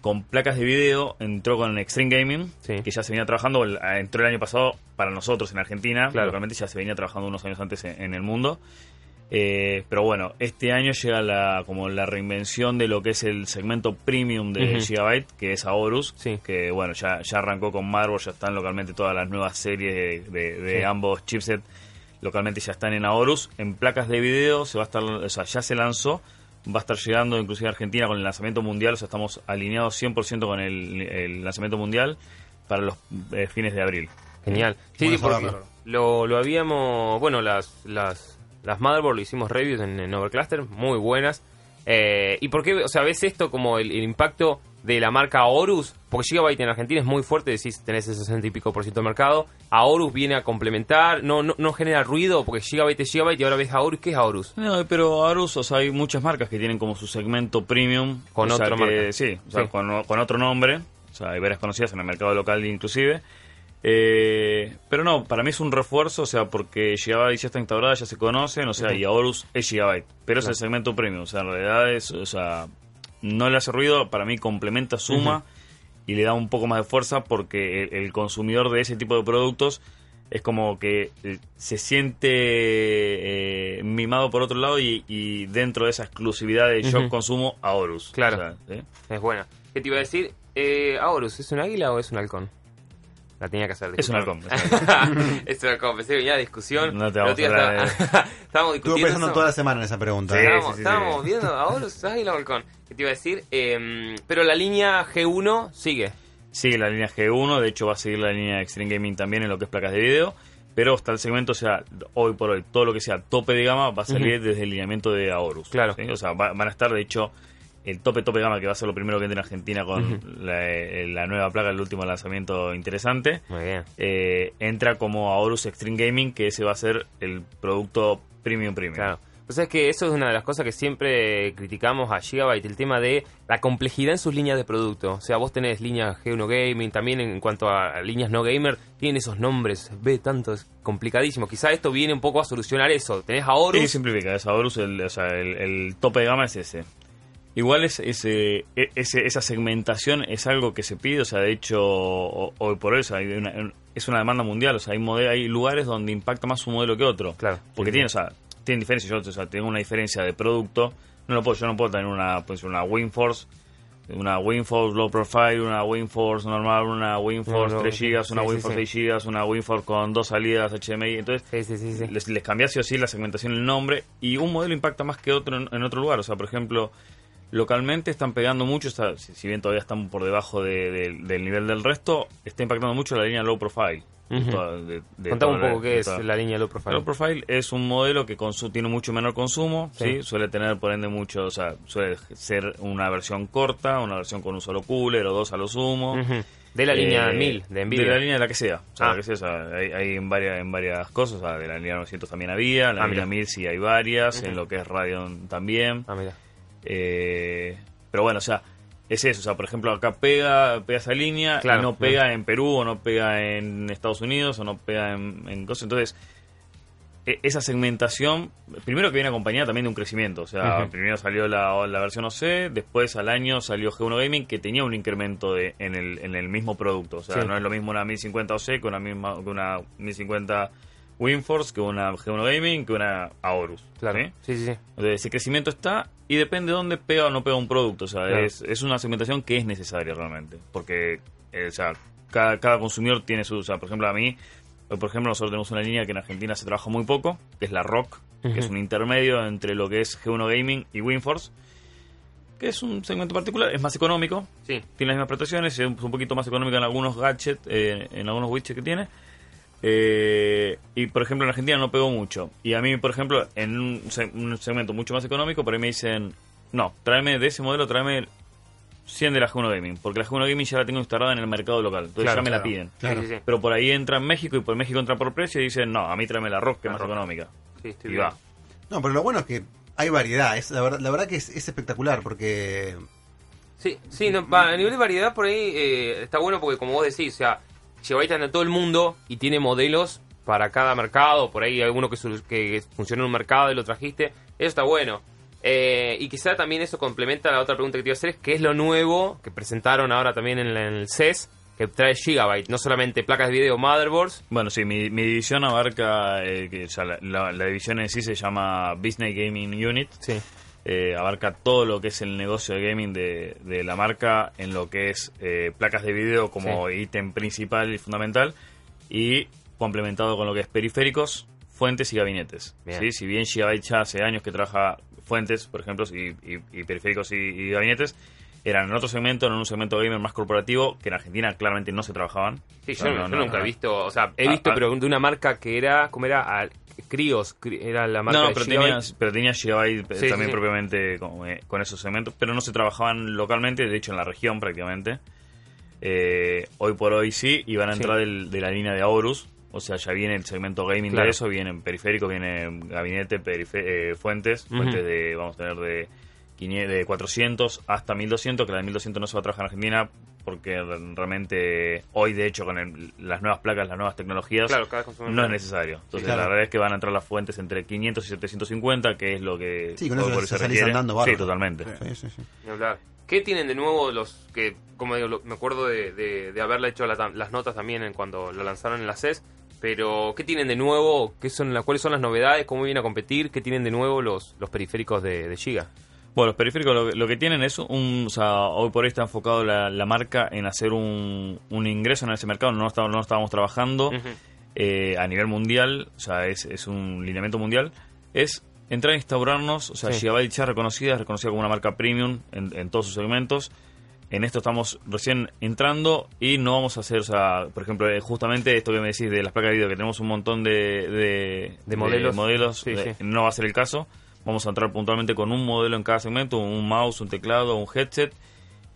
Con placas de video entró con Extreme Gaming, Sí. que ya se venía trabajando, entró el año pasado para nosotros en Argentina, Claro. localmente ya se venía trabajando unos años antes en, en el mundo. Eh, pero bueno, este año llega la como la reinvención de lo que es el segmento premium de. Gigabyte, que es Aorus, Sí. que bueno, ya, ya arrancó con Marvel, ya están localmente todas las nuevas series de, de- de Sí. ambos chipsets, localmente ya están en Aorus. En placas de video se va a estar, o sea, ya se lanzó, va a estar llegando inclusive a Argentina con el lanzamiento mundial, o sea, estamos alineados 100% con el, el lanzamiento mundial para los eh, fines de abril. Genial. Sí, sí, porque lo, lo habíamos. Bueno, las, las, las motherboard lo hicimos reviews en, en Overcluster, muy buenas. Eh, ¿Y por qué? O sea, ves esto como el, el impacto de la marca Horus, porque Gigabyte en Argentina es muy fuerte, decís, tenés el 60 y pico por ciento del mercado. A Horus viene a complementar, no, no, no genera ruido, porque Gigabyte es Gigabyte y ahora ves a Horus, ¿qué es Horus? No, pero Arus, o sea, hay muchas marcas que tienen como su segmento premium. Con o sea, otro que- marca. Sí, o sea, Sí. Con, con otro nombre. O sea, hay varias conocidas en el mercado local inclusive. Eh, pero no, para mí es un refuerzo, o sea, porque Gigabyte ya está instaurada, ya se conocen, o sea, Ujú. y Aorus es Gigabyte. Pero es el segmento premium, o sea, en realidad es, o sea, no le hace ruido, para mí complementa, suma y le da un poco más de fuerza porque el, el consumidor de ese tipo de productos es como que eh, se siente eh, mimado por otro lado y, y dentro de esa exclusividad de yo Ujú. consumo a Horus. Claro. O sea, ¿sí? Es buena. ¿Qué te iba a decir? Eh, ¿a Horus es un águila o es un halcón? La tenía que hacer. Es un disculpame. halcón. es un halcón, pensé que venía discusión. No te vamos a hablar estaba- <laughs> Estábamos Estuve discutiendo pensando eso. toda la semana en esa pregunta. Sí, ¿eh? Estábamos, sí, estábamos sí. viendo a Horus, águila. ¿Qué te iba a decir? Eh, pero la línea G1 sigue. Sigue la línea G1, de hecho va a seguir la línea Extreme Gaming también en lo que es placas de video. Pero hasta el segmento, o sea, hoy por hoy, todo lo que sea tope de gama va a salir desde el lineamiento de Aorus. Claro. ¿sí? O sea, va- van a estar, de hecho, el tope tope gama que va a ser lo primero que entre en Argentina con la, eh, la nueva placa, el último lanzamiento interesante. Muy bien. eh, entra como Aorus Extreme Gaming, que ese va a ser el producto premium premium. Claro. Sea, es que eso es una de las cosas que siempre criticamos a Gigabyte, el tema de la complejidad en sus líneas de producto. O sea, vos tenés líneas G1 Gaming, también en cuanto a líneas no gamer, tienen esos nombres, ve tanto, es complicadísimo. Quizá esto viene un poco a solucionar eso. Tenés a Horus. Sí, simplifica, es Horus, el, o sea, el, el tope de gama es ese. Igual es, ese, e- ese, esa segmentación es algo que se pide, o sea, de hecho, hoy por hoy o sea, hay una- es una demanda mundial, o sea, hay, mode- hay lugares donde impacta más un modelo que otro. Claro. Porque Sí, tiene, o sea, tienen diferencias, yo o sea, tengo una diferencia de producto, no lo puedo, yo no puedo tener una, pues, una WinForce, una WinForce low profile, una WinForce normal, una WinForce No, no, 3 sí, GB, una sí, WinForce sí. 6 GB, una WinForce con dos salidas HDMI, entonces Sí, sí, sí, sí. les, les cambia sí o sí la segmentación, el nombre, y un modelo impacta más que otro en, en otro lugar. O sea, por ejemplo, localmente están pegando mucho, sea, si, bien todavía están por debajo de- de- del nivel del resto, está impactando mucho la línea low profile. De Contame un la- poco qué es toda- la línea Low Profile. Low profile es un modelo que tiene mucho menor consumo, Sí. ¿sí? suele tener por ende mucho, o sea, suele ser una versión corta, una versión con un solo cooler o dos a lo sumo. De la línea Eh, 1000 de Nvidia. De la línea de la que sea. O sea, Ah. la que sea, o sea, hay, hay en, varias, en varias cosas. O sea, de la línea 900 también había. La Ah, línea mira. 1000 sí hay varias. En lo que es Radeon también. Ah, mira. Eh, pero bueno, o sea, es eso. O sea, por ejemplo, acá pega, pega esa línea Claro, y no pega en Perú o no pega en Estados Unidos o no pega en, en cosas. Entonces, e- esa segmentación, primero que viene acompañada también de un crecimiento. O sea, primero salió la, la versión OC, después al año salió G1 Gaming que tenía un incremento de, en, el, en el mismo producto. O sea, Sí. no es lo mismo una 1050 OC que una, misma, que una 1050 WinForce, que una G1 Gaming, que una Aorus. Claro. ¿sí? Sí, sí, sí. Entonces, ese crecimiento está y depende de dónde pega o no pega un producto. O sea, Claro. es, es una segmentación que es necesaria realmente. Porque, eh, o sea, cada, cada consumidor tiene su. O sea, por ejemplo, a mí, por ejemplo, nosotros tenemos una línea que en Argentina se trabaja muy poco, que es la Rock, que es un intermedio entre lo que es G1 Gaming y WinForce, que es un segmento particular, es más económico, Sí. tiene las mismas prestaciones, es un poquito más económico en algunos gadgets, eh, en algunos widgets que tiene. Eh, y por ejemplo en Argentina no pegó mucho. Y a mí, por ejemplo, en un, se- un segmento mucho más económico, por ahí me dicen, no, tráeme de ese modelo, tráeme 100 de la G1 Gaming, porque la G1 Gaming ya la tengo instalada en el mercado local, entonces Claro, ya me la piden. Claro. Sí, sí, sí. Pero por ahí entra en México y por México entra por precio y dicen, no, a mí tráeme la Rock, que es más Rock. económica. Sí, estoy Y bien. va. No, pero lo bueno es que hay variedad. Es, la, verdad, la verdad que es, es espectacular porque Sí, sí, no, a nivel de variedad por ahí eh, está bueno porque como vos decís, o sea, Gigabyte anda todo el mundo y tiene modelos para cada mercado, por ahí alguno que, que funciona en un mercado y lo trajiste, eso está bueno. Eh, y quizá también eso complementa la otra pregunta que te iba a hacer, es qué es lo nuevo que presentaron ahora también en, la- en el CES, que trae Gigabyte, no solamente placas de video, motherboards, Bueno, sí, mi, mi división abarca, eh, que ya la, la- la división en sí se llama Business Gaming Unit. sí, eh, abarca todo lo que es el negocio de gaming de, de la marca en lo que es eh, placas de video como ítem principal y fundamental y complementado con lo que es periféricos, fuentes y gabinetes. Bien. ¿sí? Si bien Gigabyte ya hace años que trabaja fuentes, por ejemplo, y, y- y periféricos y, y gabinetes, eran en otro segmento, en un segmento gamer más corporativo, que en Argentina claramente no se trabajaban. Sí, O yo, sea, yo no- no- nunca no. he visto, o sea, he Ah, visto, ah. pero de una marca que era, ¿cómo era? Crios, Cri- era la marca No, de pero tenía, pero tenía Gigabyte eh, Sí, también sí, sí. propiamente con, eh, con esos segmentos, pero no se trabajaban localmente, de hecho en la región prácticamente. Eh, hoy por hoy sí, y van a Sí. entrar del- de la línea de Aorus, o sea, ya viene el segmento gaming Claro. de eso, viene periférico, viene gabinete, eh, fuentes, fuentes de, vamos a tener de, 500 de 400 hasta 1200, que la de 1200 no se va a trabajar en Argentina, porque realmente hoy de hecho con el- las nuevas placas, las nuevas tecnologías, Claro, cada consumidor. no es necesario. Entonces, claro. la verdad es que van a entrar las fuentes entre 500 y 750, que es lo que Sí, con hoy eso por hoy se salís andando Sí, totalmente. Sí, sí, sí. Ni hablar. ¿Qué tienen de nuevo los que, como digo, lo- me acuerdo de, de, de haberle hecho la las notas también en cuando lo lanzaron en la CES, pero ¿qué tienen de nuevo? ¿Qué son las, ¿Cuáles son las novedades? ¿Cómo vienen a competir? ¿Qué tienen de nuevo los, los periféricos de, de Giga? Bueno, los periféricos lo, que- lo que tienen es un. O sea, hoy por hoy está enfocado la, la marca en hacer un, un ingreso en ese mercado. No, estamos, no estábamos trabajando eh, a nivel mundial, o sea, es, es un lineamiento mundial. Es entrar a instaurarnos, o sea, Sí. Gigabyte ya reconocida, es reconocida como una marca premium en, en todos sus segmentos. En esto estamos recién entrando y no vamos a hacer, o sea, por ejemplo, eh, justamente esto que me decís de las placas de video, que tenemos un montón de, de, De modelos. modelos, Sí, eh, sí. no va a ser el caso. Vamos a entrar puntualmente con un modelo en cada segmento, un mouse, un teclado, un headset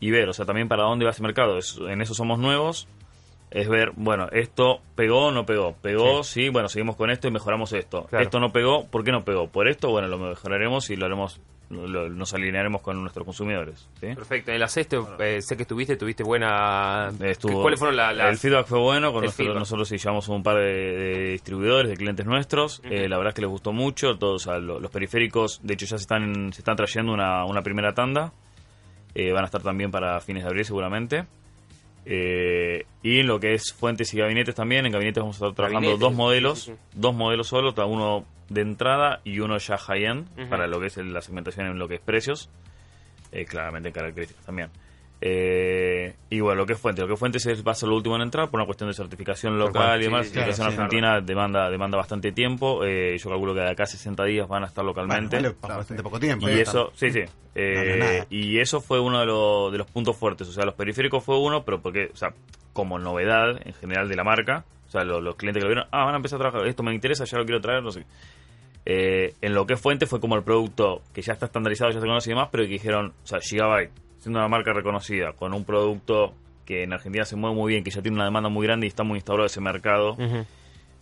y ver, o sea, también para dónde va ese mercado. Es- en eso somos nuevos. es ver, bueno, esto pegó o no pegó. Pegó, sí. bueno, seguimos con esto y mejoramos esto. Claro. Esto no pegó, ¿por qué no pegó? Por esto, bueno, lo mejoraremos y lo haremos, lo- lo- nos alinearemos con nuestros consumidores. ¿sí? Perfecto. En el acesto, eh, sé que estuviste, tuviste buena... Estuvo- ¿Cuáles fueron la- las...? El feedback fue bueno, con nosotros, feedback. nosotros sí llevamos un par de, de distribuidores, de clientes nuestros, Eh, la verdad es que les gustó mucho, todos o sea, lo- los periféricos, de hecho ya se están, se están trayendo una, una primera tanda, Eh, van a estar también para fines de abril seguramente. Eh, y en lo que es fuentes y gabinetes también, en gabinetes vamos a estar trabajando Gabinetes, dos modelos, sí, sí. dos modelos solo, uno de entrada y uno ya high-end, para lo que es la segmentación en lo que es precios, eh, claramente en características también. Eh, y bueno, lo que es Fuentes. Lo que es Fuentes es, va a ser lo último en entrar por una cuestión de certificación local cual, y demás. sí, certificación claro, sí, argentina demanda demanda bastante tiempo. Eh, yo calculo que de acá a 60 días van a estar localmente. Bueno, vale, bastante poco tiempo. y ya eso, sí, sí. Eh, No, no y eso fue uno de, los- de los puntos fuertes. O sea, los periféricos fue uno, pero porque, o sea, como novedad en general de la marca. O sea, lo- los clientes que lo vieron, ah, van a empezar a trabajar, esto me interesa, ya lo quiero traer, no sé. qué. Eh, en lo que es Fuente fue como el producto que ya está estandarizado, ya se conoce y demás, pero que dijeron, o sea, Gigabyte, siendo una marca reconocida, con un producto que en Argentina se mueve muy bien, que ya tiene una demanda muy grande y está muy instaurado ese mercado,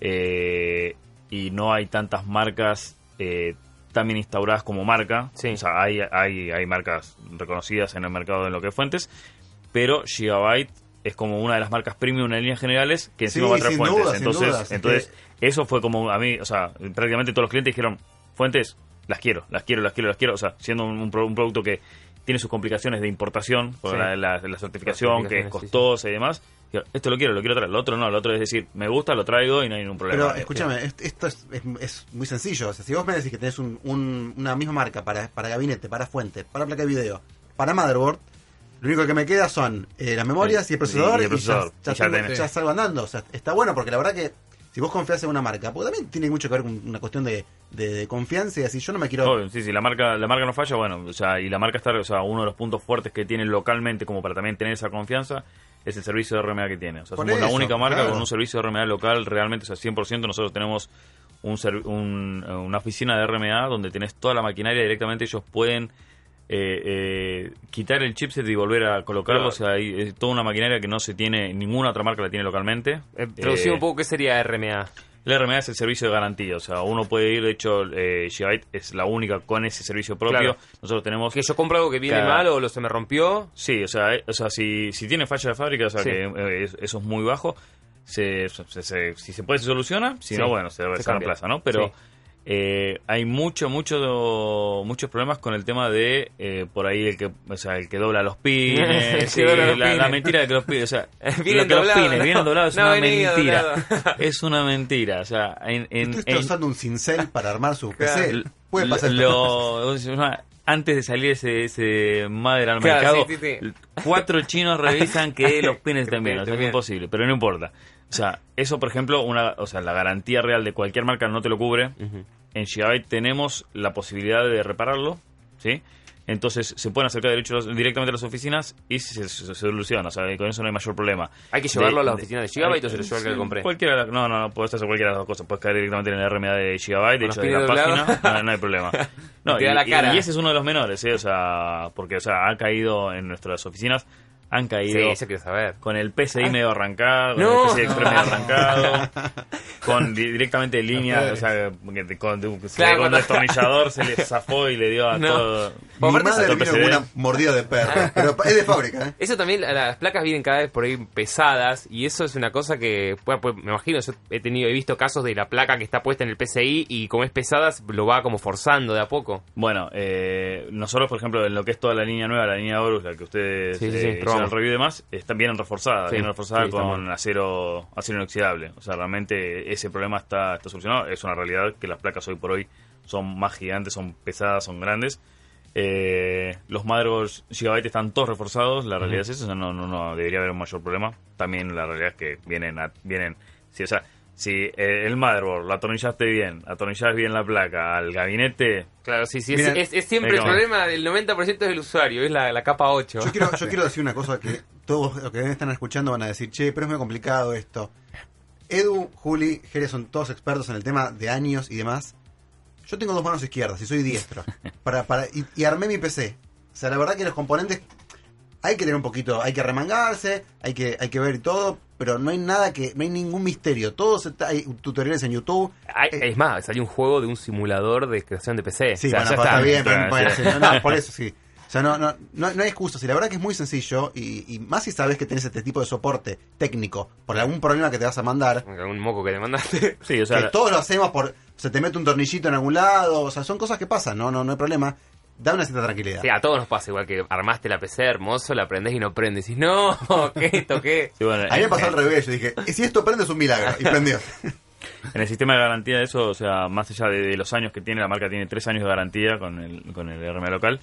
eh, y no hay tantas marcas eh, tan bien instauradas como marca. Sí. O sea, hay, hay, hay marcas reconocidas en el mercado de lo que es Fuentes, pero Gigabyte es como una de las marcas premium en líneas generales que encima Sí, va a traer Fuentes. duda, entonces, entonces eso fue como a mí, o sea, prácticamente todos los clientes dijeron, Fuentes, las quiero, las quiero, las quiero, las quiero. O sea, siendo un, un pro- un producto que tiene sus complicaciones de importación, por Sí. la, la- la certificación, que es certificaciones, sí, sí. costosa y demás. Esto lo quiero, lo quiero traer. Lo otro no, lo otro es decir, me gusta, lo traigo y no hay ningún problema. Pero escúchame, est- esto es, es- es muy sencillo. O sea, si vos me decís que tenés un- un- una misma marca para, para gabinete, para fuente, para placa de video, para motherboard, lo único que me queda son eh, las memorias y el procesador Y el procesador. ya, ya ya tengo- ya salgo andando. O sea, está bueno porque la verdad que si vos confías en una marca, porque también tiene mucho que ver con una cuestión de, de- de confianza y así, yo no me quiero... Obvio, sí, sí, la marca, la marca no falla, bueno, o sea, y la marca está, o sea, uno de los puntos fuertes que tiene localmente como para también tener esa confianza es el servicio de RMA que tiene. O sea, Por somos la única marca claro. con un servicio de RMA local realmente, o sea, 100%. Nosotros tenemos un, un- una oficina de RMA donde tenés toda la maquinaria directamente, ellos pueden eh, eh, quitar el chipset y volver a colocarlo. Claro. O sea, hay es toda una maquinaria que no se tiene, ninguna otra marca la tiene localmente. Eh, traducimos Eh, un poco qué sería RMA. la RMA es el servicio de garantía, o sea, uno puede ir, de hecho, eh, Gigabyte es la única con ese servicio propio. Claro. Nosotros tenemos... Que yo compro algo que viene Cada- mal o lo se me rompió. Sí, o sea, eh, o sea si, si tiene falla de fábrica, o sea, Sí. que eh, es- eso es muy bajo, se, se- se- si se puede se soluciona, si Sí, no, bueno, se, se se cambia. reemplaza, ¿no? Pero Sí. Eh, hay mucho, mucho, muchos problemas con el tema de, eh, por ahí, el que, o sea, el que dobla los pines, <laughs> sí, dobla los la, mentira de que los pines, o sea, Vienen <laughs> lo que los doblados, pines ¿no? vienen doblados es No una mentira. doblado. Es una mentira, o sea, en... en, usando un cincel para armar su. PC. Puede pasar lo- antes de salir ese, ese madre al Claro, mercado, sí, sí, sí. cuatro chinos revisan que <laughs> los pines estén bien. O sea, es imposible, pero no importa. O sea, eso, por ejemplo, una, o sea, la garantía real de cualquier marca no te lo cubre. En Gigabyte tenemos la posibilidad de repararlo, ¿sí? Entonces se pueden acercar derecho, directamente a las oficinas y se, se- se soluciona. O sea, con eso no hay mayor problema. ¿Hay que llevarlo a la De- oficina de Gigabyte o se lo lleva que lo compré? Cualquiera, las- no, no, no, puedes hacer cualquiera de las dos cosas. Puedes caer directamente en el RMA de Gigabyte, de hecho, de la página, no, no hay problema. <laughs> No, y, y- cara. y ese es uno de los menores, ¿eh? O sea, porque, o sea, ha caído en nuestras oficinas, han Sí, caído eso quiero saber. con el PCI medio arrancado, No. con el PCI medio arrancado, con <laughs> di- directamente líneas, o sea, con, con Claro, un cuando- destornillador se le zafó y le dio a No. todo. Mi madre vino con una mordida de perro. Pero es de fábrica, ¿eh? Eso también, la- las placas vienen cada vez por ahí pesadas y eso es una cosa que, pues, pues, me imagino, yo he tenido, he visto casos de la placa que está puesta en el PCI y como es pesada lo va como forzando de a poco. Bueno, eh, nosotros, por ejemplo, en lo que es toda la línea nueva, la línea Horus, la que ustedes Sí, sí, sí, eh, hicieron el review y demás, están bien reforzadas, Sí, bien reforzadas sí, con acero, acero inoxidable. O sea, realmente ese problema está, está solucionado. Es una realidad que las placas hoy por hoy son más gigantes, son pesadas, son grandes. Eh, los motherboards Gigabyte están todos reforzados, la realidad es sea, no, no, no debería haber un mayor problema. También la realidad es que vienen, a- vienen, sí, o sea, si eh, el motherboard lo atornillaste bien, atornillas bien la placa al gabinete, Claro, sí, sí, es, Mira, es- es siempre el problema del 90% del usuario, es la, la capa 8. Yo quiero, yo <laughs> quiero decir una cosa que todos los que están escuchando van a decir, che, pero es muy complicado esto. Edu, Juli, Jerez son todos expertos en el tema de años y demás. Yo tengo dos manos izquierdas y soy diestro. <laughs> Para, para, y, y armé mi PC. O sea, la verdad que los componentes hay que tener un poquito, hay que remangarse, hay que, hay que ver y todo, pero no hay nada que, no hay ningún misterio. Todos está, hay tutoriales en YouTube. Hay- Eh, es más, salió un juego de un simulador de creación de PC. Sí, O sea, bueno, está, bien, claro, pero- bueno, sí. sí, no, no, por <laughs> eso sí. O sea, no, no, no, no hay excusas. Y la verdad que es muy sencillo. Y, y más si sabes que tenés este tipo de soporte técnico por algún problema que te vas a mandar. Un moco que te mandaste. <laughs> Sí, o sea, que todos lo hacemos por. Se te mete un tornillito en algún lado. O sea, son cosas que pasan. No, no, no hay problema. Da una cierta tranquilidad. Sí, a todos nos pasa igual que armaste la PC hermoso, la prendés y no prende. Y decís, no, <laughs> ¿qué toqué? sí, bueno, A mí me pasó al revés. Yo dije, "¿Y si esto prende es un milagro. Y prendió. <laughs> En el sistema de garantía de eso, o sea, más allá de, de los años que tiene, la marca tiene tres años de garantía con el, con el RMA local.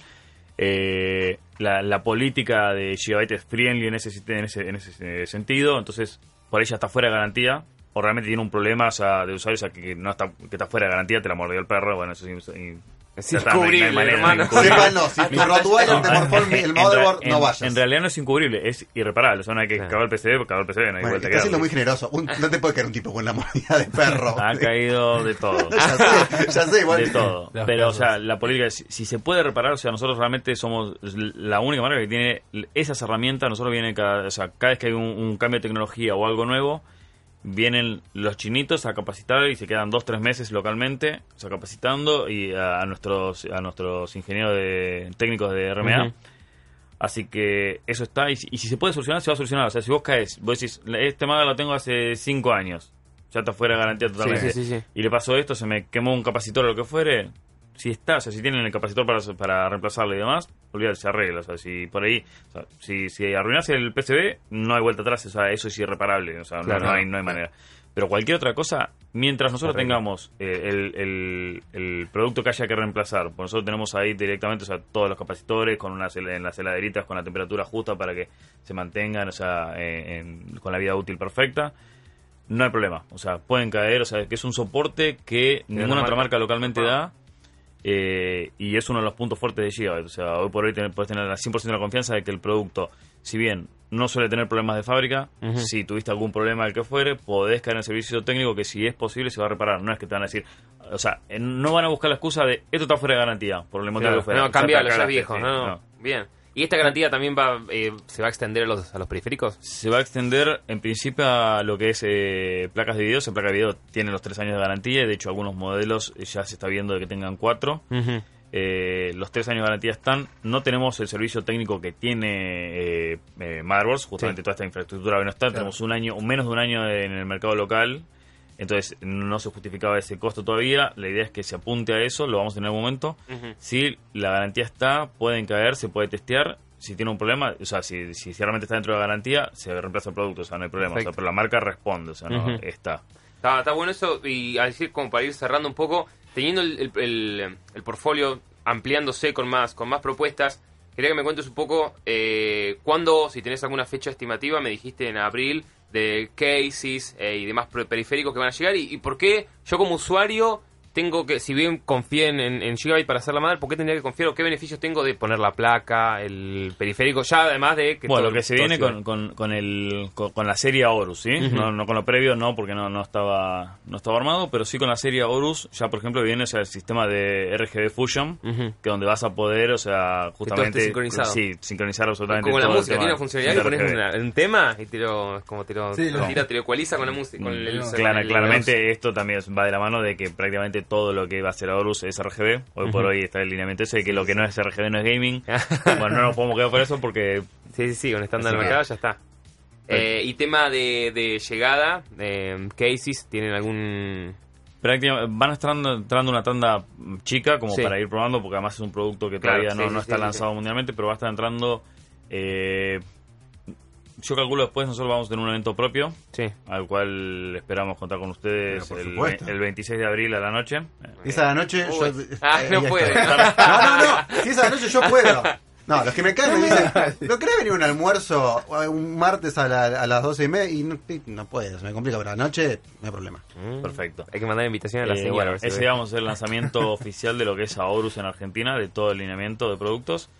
Eh, la, la política de Gigabyte es friendly en ese, en ese, en ese sentido, entonces por ella está fuera de garantía o realmente tiene un problema o sea, de usuario, o sea, que, que no está, que está fuera de garantía, te la mordió el perro, bueno, eso sí. Es no incubrible, hermano. no, si tu te morfó el, el en motherboard, rea- no en- vayas. En realidad no es incubrible, es irreparable. O sea, no hay que Claro. cagar el PCB, cagar el PCB, no hay Bueno, vuelta que está siendo darle. muy generoso. Un- no te puede caer un tipo con la mordida de perro. <laughs> Ha caído de todo. <laughs> ya sé, ya sé, igual. de todo. Los Pero, o sea, la política, es, si, si se puede reparar, o sea, nosotros realmente somos la única marca que tiene esas herramientas. Nosotros vienen cada, o sea, cada vez que hay un, un cambio de tecnología o algo nuevo, vienen los chinitos a capacitar y se quedan dos, tres meses localmente, o sea, capacitando y a, a nuestros a nuestros ingenieros de, técnicos de RMA. Así que eso está, y si, y si se puede solucionar, se va a solucionar. O sea, si vos caes, vos decís, este maga lo tengo hace cinco años, ya está fuera de garantía totalmente. sí, sí, sí. Y le pasó esto, se me quemó un capacitor o lo que fuere. Si está, o sea, si tienen el capacitor para, para reemplazarlo y demás, olvídate, se arregla. O sea, si por ahí, o sea, si, si arruinás el PCB, no hay vuelta atrás, o sea, eso es irreparable, o sea, no- Claro. no, hay, no hay manera. Pero cualquier otra cosa, mientras nosotros Arregla. tengamos eh, el, el- el producto que haya que reemplazar, pues nosotros tenemos ahí directamente, o sea, todos los capacitores con unas en las heladeritas con la temperatura justa para que se mantengan, o sea, eh, en- con la vida útil perfecta. No hay problema, o sea, pueden caer, o sea, que es un soporte que ninguna otra marca. marca localmente da. Eh, y es uno de los puntos fuertes de Gigabyte. O sea, hoy por hoy ten- puedes tener la 100% de la confianza de que el producto, si bien no suele tener problemas de fábrica, si tuviste algún problema del que fuere, podés caer en el servicio técnico que si es posible se va a reparar. No es que te van a decir, o sea, no van a buscar la excusa de esto está fuera de garantía, por el motivo Claro. que fuera. No, cambialo, ya es cagaste, viejo. sí, no, no. Bien. ¿Y esta garantía también va eh, se va a extender a los, a los periféricos? Se va a extender en principio a lo que es eh, placas de video. O sea, placa de video tiene los tres años de garantía. De hecho, algunos modelos eh, ya se está viendo de que tengan cuatro. Eh, los tres años de garantía están. No tenemos el servicio técnico que tiene eh, eh, Motherboards, justamente Sí. toda esta infraestructura que no está. Tenemos un año, o menos de un año en el mercado local. Entonces no se justificaba ese costo todavía. La idea es que se apunte a eso, lo vamos a tener en algún momento. Si la garantía está, pueden caer, se puede testear. Si tiene un problema, o sea, si, si realmente está dentro de la garantía, se reemplaza el producto, o sea, no hay problema. O sea, pero la marca responde, o sea, no está. Está, está bueno eso y a decir como para ir cerrando un poco, teniendo el, el, el- el portfolio ampliándose con más, con más propuestas, quería que me cuentes un poco eh, cuándo, si tenés alguna fecha estimativa, me dijiste en abril, de cases eh, y demás per- periféricos que van a llegar y, y por qué yo como usuario tengo que, si bien confié en, en, en Gigabyte para hacer la madre, ¿por qué tendría que confiar o qué beneficios tengo de poner la placa, el periférico, ya además de que... bueno, todo- lo que se viene con, con, con el, con, con la serie Horus, ¿sí? No, no con lo previo, no, porque no, no estaba no estaba armado, pero sí con la serie Horus, ya por ejemplo viene o sea, el sistema de RGB Fusion, que donde vas a poder, o sea, justamente... sincronizado. Sí, sincronizar absolutamente Como la todo música, tiene una funcionalidad que pones una- un tema y te lo, como te lo, Sí, lo- tira, te lo ecualiza con la música. Con el, el- Mm, el- claramente esto también va de la mano de que prácticamente todo lo que va a ser Horus es RGB. Hoy por hoy está el lineamiento ese de que lo que no es RGB no es gaming. <laughs> bueno, no nos podemos quedar por eso porque Sí, sí, sí, con estándar Así de que- mercado ya está. Eh, y tema de, de llegada, de cases, ¿tienen algún...? prácticamente van entrando, entrando una tanda chica como Sí. para ir probando porque además es un producto que Claro, todavía sí, no, sí, no sí, está lanzado mundialmente, pero va a estar entrando... eh, yo calculo después nosotros vamos a tener un evento propio Sí. al cual esperamos contar con ustedes el, el 26 de abril a la noche. Esa noche yo. <laughs> Ah, eh, no puede. No, no, no. Si esa noche yo puedo. No, los que me caen me dicen, ¿no querés venir a un almuerzo eh, un martes a, la- a las 12 y media? Y no, no puedo, se me complica, pero anoche no hay problema. Mm. Perfecto. Hay que mandar invitación a la Eh, señora. bueno, a ver si ese ve. vamos a hacer el lanzamiento <laughs> oficial de lo que es Aorus en Argentina, de todo el lineamiento de productos.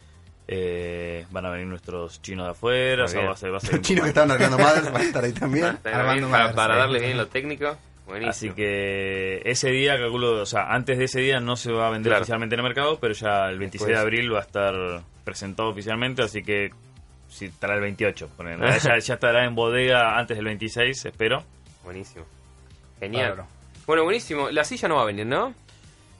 Eh, van a venir nuestros chinos de afuera, o sea, Muy va a ser, <laughs> va a ser Los chinos que estaban arreglando madres van a estar ahí también. Armando para, darle bien lo técnico. Buenísimo. Así que ese día, calculo, o sea, antes de ese día no se va a vender Claro. oficialmente en el mercado, pero ya el 26 de abril va a estar presentado oficialmente, así que si estará el 28. ponele. <laughs> ya, ya estará en bodega antes del 26, espero. Buenísimo. Genial. Bueno, buenísimo. La silla no va a venir, ¿no?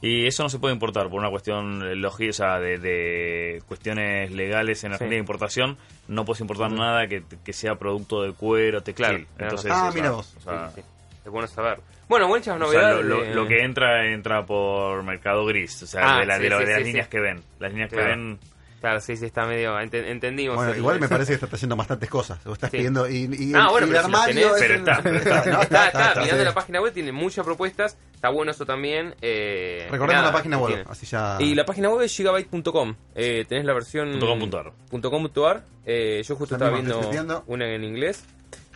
Y eso no se puede importar por una cuestión eh, lógica, o sea, de, de cuestiones legales en Argentina Sí. de importación. No puedes importar nada que, que sea producto de cuero, claro. Entonces, Ah, o sea, mira vos. o sea, Sí, sí. Es bueno saber. Bueno, muchas o sea, novedades. lo, lo- de- lo que entra, entra por mercado gris. O sea, Ah, de, la- sí, de lo- sí, de las sí, líneas sí. que ven. Las líneas Claro. que ven. Claro, sí, sí, está medio. ente- entendimos. Bueno, el- igual me <laughs> parece que está trayendo bastantes cosas. O estás Sí. pidiendo. Y, y- Ah, bueno, y el pero si las armario. tenés- es pero el- está, <laughs> pero está. No, Está, está, está, mirando sí. la página web, tiene muchas propuestas. Está bueno eso también. Eh, Recordemos nada, la página web. Así ya. Y la página web es gigabyte.com. Eh, tenés la versión. .com.ar. .com.ar. Eh, yo justo estaba viendo viendo. una en inglés.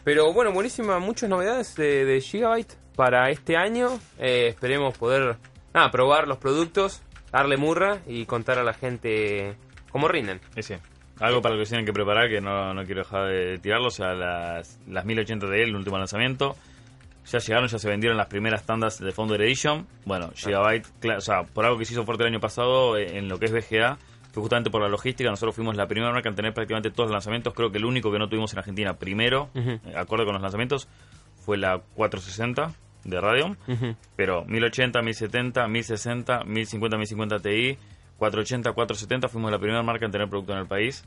Pero bueno, buenísima. Muchas novedades de, de Gigabyte para este año. Eh, esperemos poder nada, probar los productos, darle murra y contar a la gente cómo rinden. Y sí. Algo para lo que tienen que preparar, que no, no quiero dejar de tirarlo, o sea, las, las 1080 de el último lanzamiento. Ya llegaron, ya se vendieron las primeras tandas de Founder Edition. Bueno, Gigabyte, cla- o sea, por algo que se hizo fuerte el año pasado eh, en lo que es VGA, fue justamente por la logística. Nosotros fuimos la primera marca en tener prácticamente todos los lanzamientos. Creo que el único que no tuvimos en Argentina primero, eh, acorde con los lanzamientos, fue la 460 de Radeon. Pero 1080, 1070, 1060, 1050, 1050 Ti, 480, 470 fuimos la primera marca en tener producto en el país.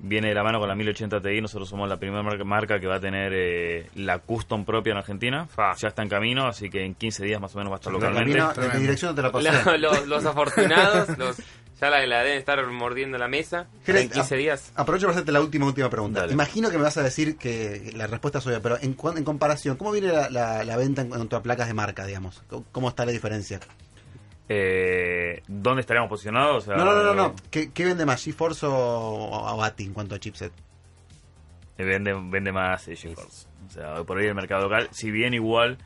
Viene de la mano con la 1080 Ti, nosotros somos la primera marca, marca que va a tener eh, la custom propia en Argentina. Fa. Ya está en camino, así que en 15 días más o menos va a estar localmente. camino, en mi dirección te la pasé. Los, los afortunados, <laughs> los, ya la, la deben estar mordiendo la mesa. Jerez, en 15 a- días. Aprovecho para hacerte la última, última pregunta. Dale. Imagino que me vas a decir que la respuesta es obvia, pero en, en comparación, ¿cómo viene la, la- la venta en cuanto a placas de marca, digamos? ¿Cómo- ¿Cómo está la diferencia? Eh, ¿Dónde estaríamos posicionados? O sea, No, no, no, no. no. ¿Qué, qué vende más, GeForce o, o ATI en cuanto a chipset? eh, Vende, vende más eh, GeForce. O sea, hoy por ahí el mercado local, si bien igual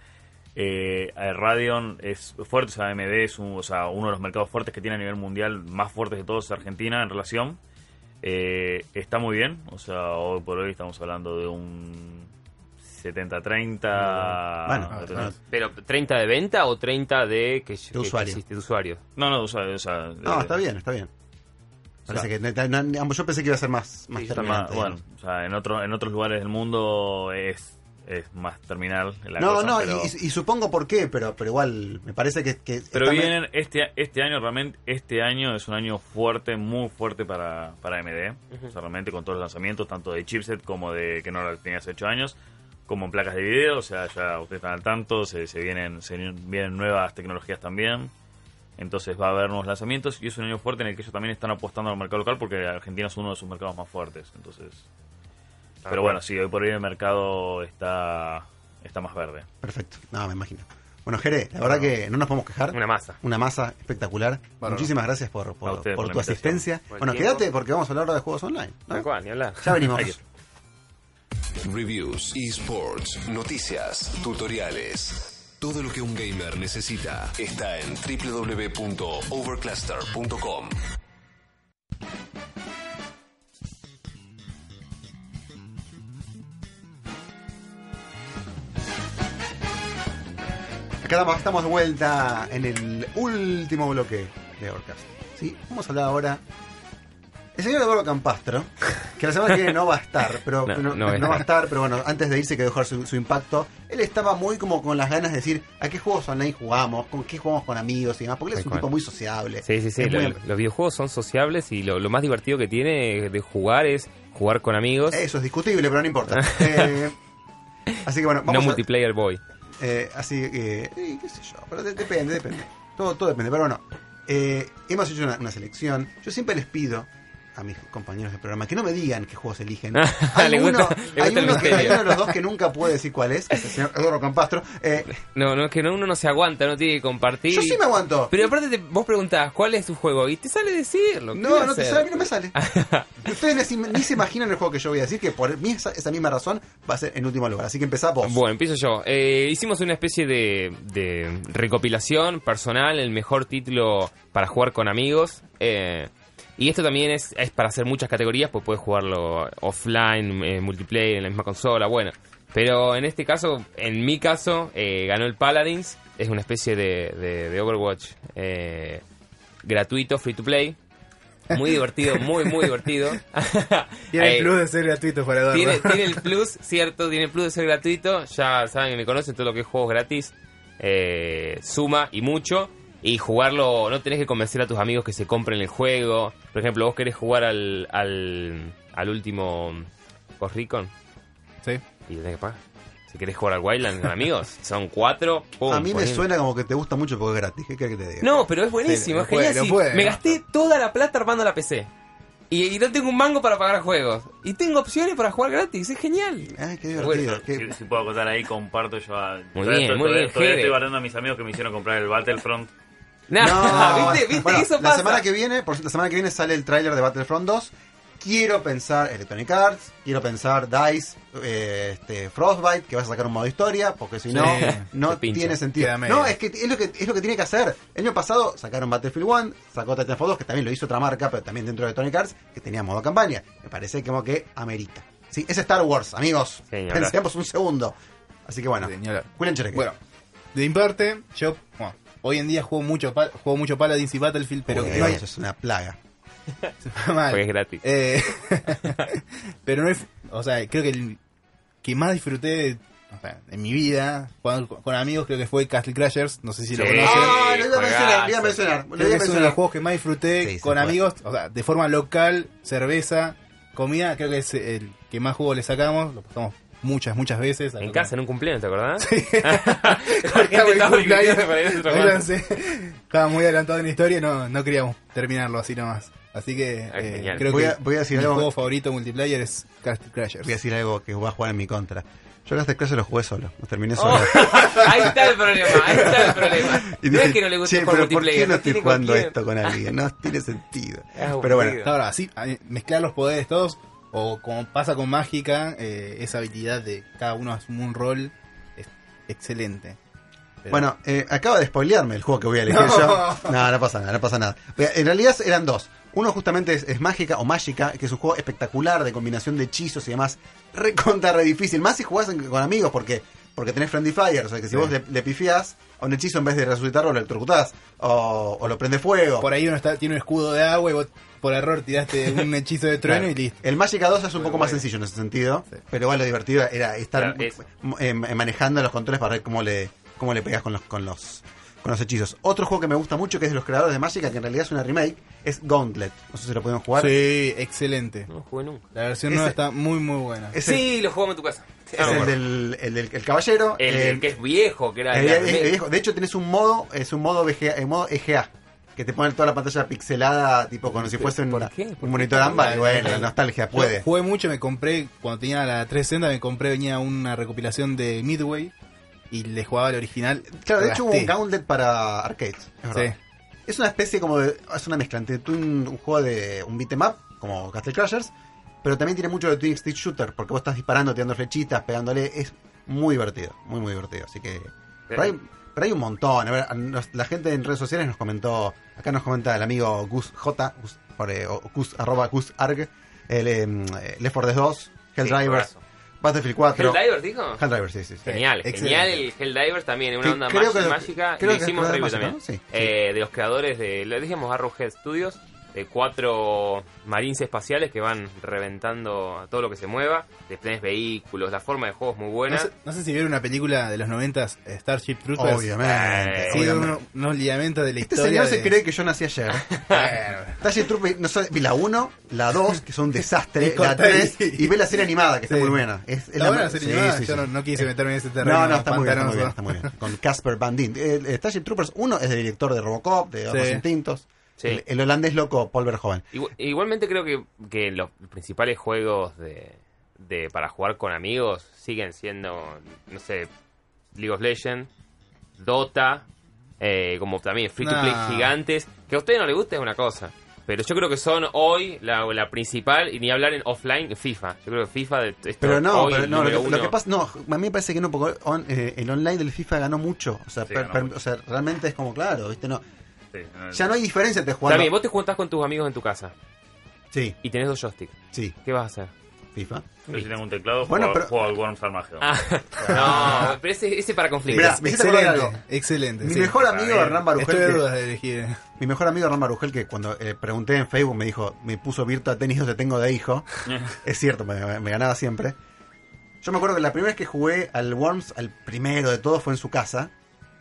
eh, eh, Radeon es fuerte, o sea, AMD es un- o sea, uno de los mercados fuertes que tiene a nivel mundial, más fuertes de todos es Argentina en relación. Eh, está muy bien, o sea, hoy por hoy estamos hablando de un 70-30. Bueno, Entonces- bueno, ¿Pero 30 de venta o 30 de que, que usuario. existe de usuario? No, no, o sea, o sea, No, eh, está bien, está bien. Parece sea, que no- no- ambos- yo pensé que iba a ser más, más Sí, terminante, más- bueno, o sea, en, otro, en otros lugares del mundo es, es más terminal la no, cosa, no, pero- y, y supongo por qué, pero, pero igual me parece que... que Pero vienen este este año realmente este año es un año fuerte, muy fuerte para para AMD, o sea, realmente con todos los lanzamientos tanto de chipset como de que no lo tenía hace 8 años, como en placas de video, o sea, ya ustedes están al tanto, se, se vienen se vienen nuevas tecnologías también. Entonces va a haber nuevos lanzamientos y es un año fuerte en el que ellos también están apostando al mercado local porque Argentina es uno de sus mercados más fuertes. Entonces, pero bueno, sí, hoy por hoy el mercado está está más verde. Perfecto, no, me imagino. Bueno, Jere, la verdad que no nos podemos quejar. Una masa. Una masa espectacular. Muchísimas gracias por, por, tu invitación. asistencia. Por Bueno, tiempo. quédate porque vamos a hablar ahora de juegos online. ¿no? Cual, ni hablar. Ya venimos. Reviews, esports, noticias, tutoriales. Todo lo que un gamer necesita está en www.overcluster.com. Acá estamos, de vuelta en el último bloque de Orcast. ¿sí? Vamos a hablar ahora. El señor Eduardo Campastro, que la semana que viene no va a estar, pero No, no, no va a no va a estar. estar, pero bueno, antes de irse que dejar su, su impacto, él estaba muy como con las ganas de decir a qué juegos online jugamos, con qué jugamos con amigos y demás, porque él es un tipo muy sociable. Sí, sí, sí. Es lo- muy- los videojuegos son sociables y lo, lo más divertido que tiene de jugar es jugar con amigos. Eso es discutible, pero no importa. <laughs> Eh, así que bueno, no vamos a, multiplayer boy. Eh, así que, eh, qué sé yo, pero de- depende, depende. Todo, todo depende, pero bueno, eh, hemos hecho una, una selección. Yo siempre les pido a mis compañeros de programa que no me digan qué juegos eligen. <laughs> Hay, uno, gusta- hay, uno que- hay misterio. uno de los dos que nunca puede decir cuál es, que es el señor Eduardo Campastro. Eh, No, no, es que no- uno no se aguanta, no tiene que compartir. yo sí me aguanto. Pero aparte te- vos preguntás cuál es tu juego y te sale decirlo. ¿qué voy No, no te sale, a mí no me sale. <laughs> Ustedes ni, ni se imaginan el juego que yo voy a decir, que por mí esa, esa misma razón va a ser en último lugar. Así que empezá vos. Bueno, empiezo yo. Eh, hicimos una especie de, de recopilación personal, el mejor título para jugar con amigos. eh, y esto también es, es para hacer muchas categorías, pues puedes jugarlo offline, eh, multiplayer, en la misma consola, bueno. Pero en este caso, en mi caso, eh, ganó el Paladins. Es una especie de, de- de Overwatch eh, gratuito, free to play. Muy <laughs> divertido, muy, muy divertido. <laughs> Tiene el plus de ser gratuito para Eduardo. tiene, <laughs> tiene el plus, cierto, tiene el plus de ser gratuito. Ya saben que me conocen todo lo que es juegos gratis. suma y mucho. Y jugarlo, no tenés que convencer a tus amigos que se compren el juego. Por ejemplo, vos querés jugar al, al, al último Ghost Recon Sí. y tenés que pagar. Si querés jugar al Wildland con amigos, <laughs> son cuatro. pum, A mí me suena como que te gusta mucho porque es gratis. ¿Qué querés que te diga? No, pero es buenísimo, Sí, es puede, genial. sí. Me gasté toda la plata armando la PC. Y, y no tengo un mango para pagar juegos. Y tengo opciones para jugar gratis, es genial. Ay, qué Bueno, divertido. qué- Si, si puedo contar ahí, comparto yo. A, Muy bien, estoy- muy todavía- bien, Todavía Jere. estoy barriendo a mis amigos que me hicieron comprar el Battlefront. No, ¿viste? <laughs> ¿Viste? bueno, Eso la pasa. semana que viene, por la semana que viene sale el tráiler de Battlefront 2. Quiero pensar Electronic Arts, quiero pensar Dice, eh, este, Frostbite, que vas a sacar un modo historia, porque si no, Sí, no tiene sentido. No, es que es lo que es lo que tiene que hacer. El año pasado sacaron Battlefield 1, sacó Titanfall 2, que también lo hizo otra marca, pero también dentro de Electronic Arts, que tenía modo campaña. Me parece como que amerita. Sí, es Star Wars, amigos. Pensemos un segundo. Así que bueno, Sí, ni hablar. Julián Chereque. Bueno, de mi parte, yo bueno, hoy en día juego mucho, juego mucho Paladins y Battlefield, pero Uy, no hay, eso es una plaga. <laughs> mal. Porque es gratis. Eh, <laughs> pero no hay, o sea, creo que el que más disfruté o sea, en mi vida jugando con, con amigos creo que fue Castle Crashers, no sé si lo Sí. conocen. Ah, lo iba a juegazo. mencionar, lo iba a mencionar. Creo que es uno de mencionar. los juegos que más disfruté Sí, con amigos, o sea, de forma local, cerveza, comida, creo que es el que más juego le sacamos, lo pasamos muchas, muchas veces. En casa, en un cumpleaños, ¿te acordás? Sí. <laughs> Estaba cumpleaños. Estaba muy adelantado en la historia y no, no queríamos terminarlo así nomás. Así que Ah, eh, creo Voy que a- voy a decir mi algo- juego favorito multiplayer es Castle Crashers. Voy a decir algo que voy a jugar en mi contra. Yo Castle Crashers lo jugué solo, lo terminé Oh, solo. <laughs> ahí está el problema, ahí está el problema. Y no es que no le guste "Che, jugar pero ¿por multiplayer. qué no estoy tiene jugando cualquier- esto con alguien? No tiene sentido. Es. Pero bueno, Ahora, sí, a- mezclar los poderes todos, o como pasa con Mágica, eh, esa habilidad de cada uno asume un rol, es excelente. Pero- bueno eh, acaba de spoilearme el juego que voy a elegir <laughs> No. yo. No, no pasa nada, no pasa nada. En realidad eran dos. Uno justamente es, es Mágica o Mágica, que es un juego espectacular de combinación de hechizos y demás. <laughs> Re contra, re difícil. Más si jugás en- con amigos, porque porque tenés Friendly Fire. O sea, que si Sí. vos le, le pifiás a un hechizo en vez de resucitarlo, lo electrocutás. O, o lo prende fuego. por ahí uno está, tiene un escudo de agua y vos por error tiraste un <laughs> hechizo de trueno Claro. y listo. El Magic 2 es un Muy poco más sencillo en ese sentido, Sí. pero igual lo divertido era estar Claro, eh, eh, manejando los controles para ver cómo le cómo le pegas con los con los con los hechizos. Otro juego que me gusta mucho que es de los creadores de Magic, que en realidad es una remake, es Gauntlet. No sé si lo pueden jugar. Sí, excelente. No jugué nunca. La versión Ese- nueva está muy, muy buena. Sí, lo jugamos en tu casa. es Ah, el del el, del- el caballero. El, eh, el que es viejo, que era el- viejo. De hecho tenés un modo, es un modo VGA, el modo EGA. Que te pone toda la pantalla pixelada, tipo como si fuese ¿Por una- qué? ¿Por un qué? monitor ámbar. Y bueno, la Yo nostalgia puede. jugué mucho, me compré, cuando tenía la 360, me compré, venía una recopilación de Midway y le jugaba el original. Claro, de hecho hubo un. Gauntlet para arcades. Es verdad. Sí. Es una especie como de. Es una mezcla entre un, un juego de un beat'em up, como Castle Crashers, pero también tiene mucho de Twin Stick Shooter, porque vos estás disparando, tirando flechitas, pegándole. Es muy divertido, muy, muy divertido. Así que. Pero hay, pero hay un montón. A ver, la gente en redes sociales nos comentó. Acá nos comenta el amigo Gus J, Gus, eh, o Gus, arroba Gus Arg, el em, eh, Left 4 Dead 2, Helldivers, juegazo. Battlefield 4. ¿Helldivers dijo? Helldivers, sí, sí. sí. Genial, genial el Helldivers también, una Que onda creo más que- mágica. creo que hicimos review también. ¿no? Sí, sí. Eh, de los creadores de, lo dijimos Arrowhead Studios, de cuatro marines espaciales que van reventando a todo lo que se mueva. Tenés vehículos, la forma de juego es muy buena. No sé, no sé si vieron una película de los 90 Starship Troopers. Obviamente. Eh, Sí, obviamente. unos, unos ligamentos de la Este historia. señor se de- cree que yo nací ayer. <laughs> Starship Troopers, no vi la 1, la 2, que son un desastre, la corta 3, ahí. y ve la serie animada, que está Sí. muy buena. Es, es ¿Está buena la sí, serie animada? sí, Yo sí. no, no quise meterme en ese terreno. No, no, está muy bien, está muy bien, pantanoso. está muy bien. Con Casper Van Dien. El, el Starship Troopers 1 es del director de Robocop, de Ojos Sí. Instintos. Sí. El, el holandés loco Paul Verhoeven. Igu- Igualmente creo que, que los principales juegos de, de para jugar con amigos siguen siendo, no sé, League of Legends, Dota, eh, como también free to play Nah. gigantes. Que a usted no le guste es una cosa. Pero yo creo que son hoy la, la principal, y ni hablar en offline, FIFA. Yo creo que FIFA de, Pero no, hoy pero no lo, que, lo uno. que pasa, no, a mí me parece que no, porque on- eh, el online del FIFA ganó mucho. O sea, Sí, per- ganó per- mucho. o sea, realmente es como claro, ¿viste? No, Sí, no, ya no hay diferencia entre jugar. Bien, vos te juntás con tus amigos en tu casa Sí, y tenés dos joysticks. sí. ¿Qué vas a hacer? FIFA. Yo si tengo un teclado, Bueno, juego, pero- juego al Worms Armageddon. Ah, <laughs> no, pero ese, ese para conflictos. Mirá, Excelente, algo. excelente. Mi sí. mejor amigo. Hernán Barujel, Estoy dudas de elegir. mi mejor amigo Hernán Barujel, que cuando eh, pregunté en Facebook me dijo, me puso Virtua Tenis donde tengo de hijo. <laughs> es cierto, me, me ganaba siempre. Yo me acuerdo que la primera vez que jugué al Worms, al primero de todos, fue en su casa.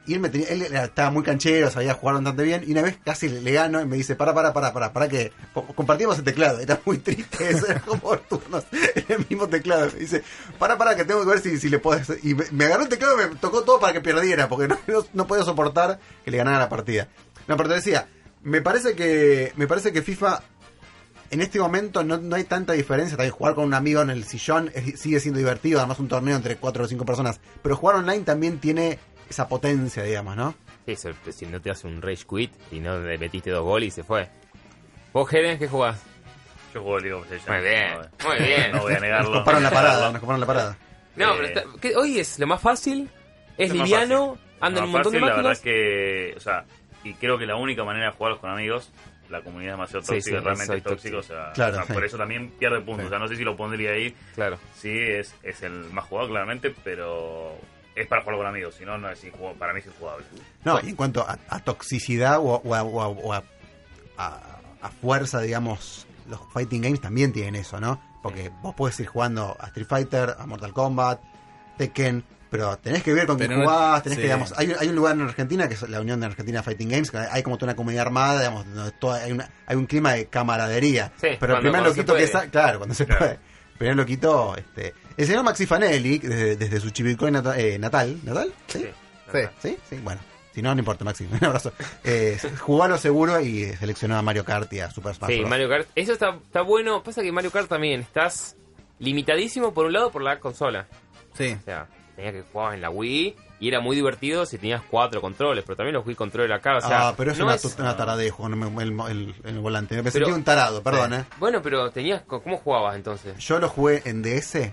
Y él, me tenía, él estaba muy canchero, sabía jugar bastante bien. Y una vez casi le, gano y me dice, para, para, para, para, para que compartíamos el teclado. Era muy triste <laughs> eso, era como por turnos, el mismo teclado. Me dice, para, para, que tengo que ver si, si le puedo... Y me, me agarró el teclado y me tocó todo para que perdiera, porque no, no, no podía soportar que le ganara la partida. No, pero te decía, me parece que, me parece que FIFA en este momento no, no hay tanta diferencia. También jugar con un amigo en el sillón sigue siendo divertido, además un torneo entre cuatro o cinco personas. Pero jugar online también tiene esa potencia, digamos, ¿no? Sí, eso, si no te hace un rage quit y no le metiste dos goles y se fue. ¿Vos, Helen, qué jugás? Yo juego League of Legends. Muy bien, no, muy bien. No voy a Nos negarlo. comparan la <laughs> parada, nos comparan la parada. No, Eh, pero está- ¿qué- hoy es lo más fácil, es liviano, fácil. anda en Lo un montón de fácil, La verdad máquinas. es que, o sea, y creo que la única manera de jugarlos con amigos, la comunidad es demasiado tóxica, sí, realmente es tóxico, o sea, Claro, o sea, sí. por eso también pierde puntos. Sí. O sea, no sé si lo pondría ahí, Claro. sí, es, es el más jugado claramente, pero es para jugar con amigos, si no, no es injugable, para mí es injugable. No, y en cuanto a, a toxicidad o, o a, o a- o a- a- a fuerza, digamos, los fighting games también tienen eso, ¿no? Porque vos podés ir jugando a Street Fighter, a Mortal Kombat, Tekken, pero tenés que ver con quién jugás, tenés sí. que, digamos, hay, hay un lugar en Argentina que es la Unión de Argentina Fighting Games, que hay como toda una comunidad armada, digamos, donde toda- hay, una- hay un clima de camaradería. Sí, pero el primer loquito que sa- claro, cuando se Claro. puede. El primer loquito, este, el señor Maxi Fanelli, desde, desde su chivilcoy nata- eh, natal, ¿natal? ¿Sí? Sí. ¿Sí? Sí, bueno. Si no, no importa, Maxi. <laughs> Un abrazo. Eh, jugó a lo seguro y seleccionó a Mario Kart y a Super Smash Sí, Bros. Mario Kart. Eso está, está bueno. Pasa que Mario Kart también estás limitadísimo por un lado por la consola. Sí. O sea, tenías que jugar en la Wii y era muy divertido si tenías cuatro controles, pero también los Wii controller acá. O sea, ah, pero es no una, es- una taradejo el, el, el- el volante. Me Pero- sentí un tarado, perdón, ¿eh? Bueno, pero tenías. ¿Cómo jugabas entonces? Yo lo jugué en DS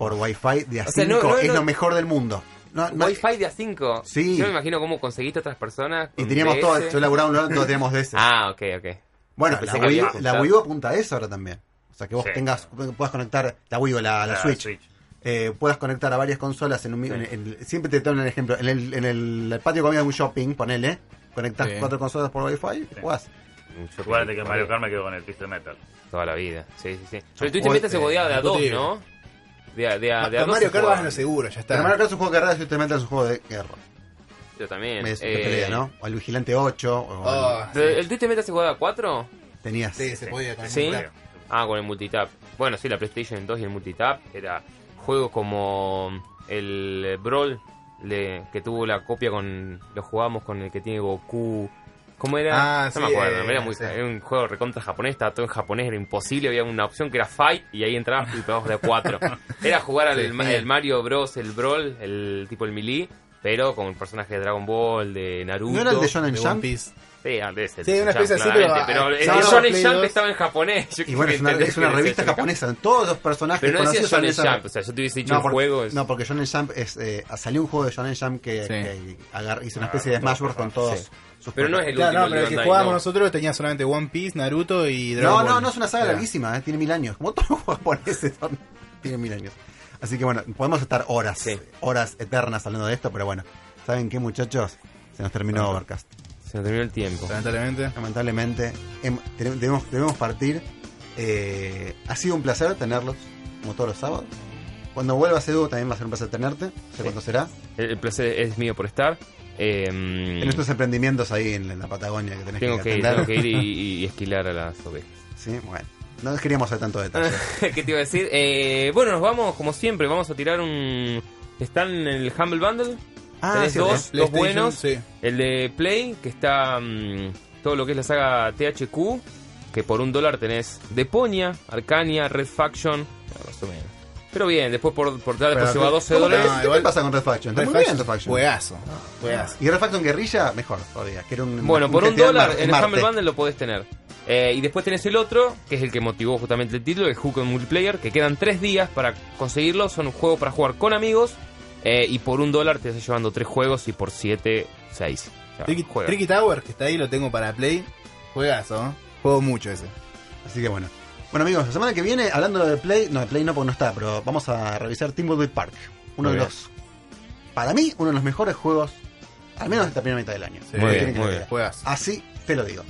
por Wi-Fi de A5. O sea, no, no, es no- lo mejor del mundo. No, no- Wi-Fi de A5. Sí. Yo me imagino cómo conseguiste otras personas. y teníamos DS. todo. Yo laburaba un lado, todos teníamos DS. Ah, ok, ok. bueno, la Wii, la U apunta a eso ahora también. O sea, que vos Sí. tengas, puedas conectar la Wii o la, la La Switch. Switch. eh, puedas conectar a varias consolas en un Sí. en- en- siempre te doy un ejemplo en el, en el patio de comida de un shopping ponele conectas Sí. cuatro consolas por wifi y Sí. jugás Acuérdate que. Mario Kart me quedo con el Twisted Metal. Toda la vida. Sí, sí, sí. Pero Yo el Twisted Metal se podía de a dos. ¿no? De a, de a, de a Mario Kart vas en lo seguro, ya está. pero Mario Kart es un juego de guerra y Metal es un juego de guerra Yo también. Es de Eh, pelea ¿no? o el Vigilante 8 o Ah, ¿pero ¿El Twisted Metal se jugaba a cuatro? tenías sí, se podía con el Sí. celular. Ah, con el multitap. Bueno, sí, la PlayStation 2 y el multitap era juegos como el Brawl, le- que tuvo la copia con. Lo jugábamos con el que tiene Goku. ¿Cómo era? Ah, no sí, me acuerdo, eh, era, muy, sí. era un juego recontra japonés, estaba todo en japonés, era imposible, había una opción que era Fight y ahí entrabas y pegabas de cuatro. <laughs> era jugar al Sí, el, el Mario Bros, el Brawl, el tipo el Melee, pero con personajes de Dragon Ball, de Naruto. ¿No era el de Shonen Jump? Sí, antes el Sí, una especie así, pero, pero, ah, el Shonen Jump 2. estaba en japonés. Yo y bueno es una, es revista japonesa todos los personajes Pero no decía conocidos Shonen Jump, o sea, yo te hubiese dicho no, el porque, juego. es- no, porque Shonen Jump es, eh, salió un juego de Shonen Jump que, Sí. que agar- hizo una Ah, especie de Smash Bros. con todos Sí. Sus Pero no es el Claro, último no, pero el que Bandai, jugábamos no. nosotros tenía solamente One Piece, Naruto y Dragon No, Ball. no, no es una saga larguísima, eh, tiene mil años. Como <laughs> todos los juegos japoneses son, tienen mil años. Así que bueno, podemos estar horas, Sí. horas eternas hablando de esto, pero bueno, ¿saben qué muchachos? Se nos terminó Overcast. Se nos terminó el tiempo. Lamentablemente. Lamentablemente, te- debemos, debemos partir. Eh, ha sido un placer tenerlos, como todos los sábados. Cuando vuelvas Edu también va a ser un placer tenerte. No sé Sí. cuánto será. El, el placer es mío por estar. Eh, En estos emprendimientos ahí en, la Patagonia que tenés tengo que que ir, tengo que ir <laughs> y, y esquilar a las ovejas. Sí, bueno. No queríamos hacer tanto detalle. <laughs> ¿Qué te iba a decir? Eh, bueno, nos vamos, como siempre, vamos a tirar un... Están en el Humble Bundle. Ah, Tenés sí, dos, dos buenos. Sí. El de Play, que está mm, todo lo que es la saga THQ, que por un dólar tenés Deponia, Arcania, Red Faction, más o menos. Pero bien, después por, por ya después se va a 12 ¿cómo dólares. ¿Qué igual- pasa con Red Faction? Está muy bien Faction, Red Faction. Juegazo. Juegazo. Y Red Faction Guerrilla, mejor todavía. Que era un, Bueno, por un dólar en el. Humble Bundle lo podés tener. Eh, y después tenés el otro, que es el que motivó justamente el título, el Hook on Multiplayer, que quedan tres días para conseguirlo. Son un juego para jugar con amigos. eh, y por un dólar te estás llevando tres juegos y por siete, seis. O sea, Tricky, juega. Tricky Tower, que está ahí, lo tengo para Play. Juegazo, ¿eh? Juego mucho ese. Así que bueno. Bueno amigos, la semana que viene, hablando de Play, no, de Play no porque no está, pero vamos a revisar Timbleweed Park. Uno Muy de bien. los, para mí, uno de los mejores juegos, al menos de esta primera mitad del año. Sí, Muy bien, Tienen que muy ver. bien. Juegas. Así te lo digo.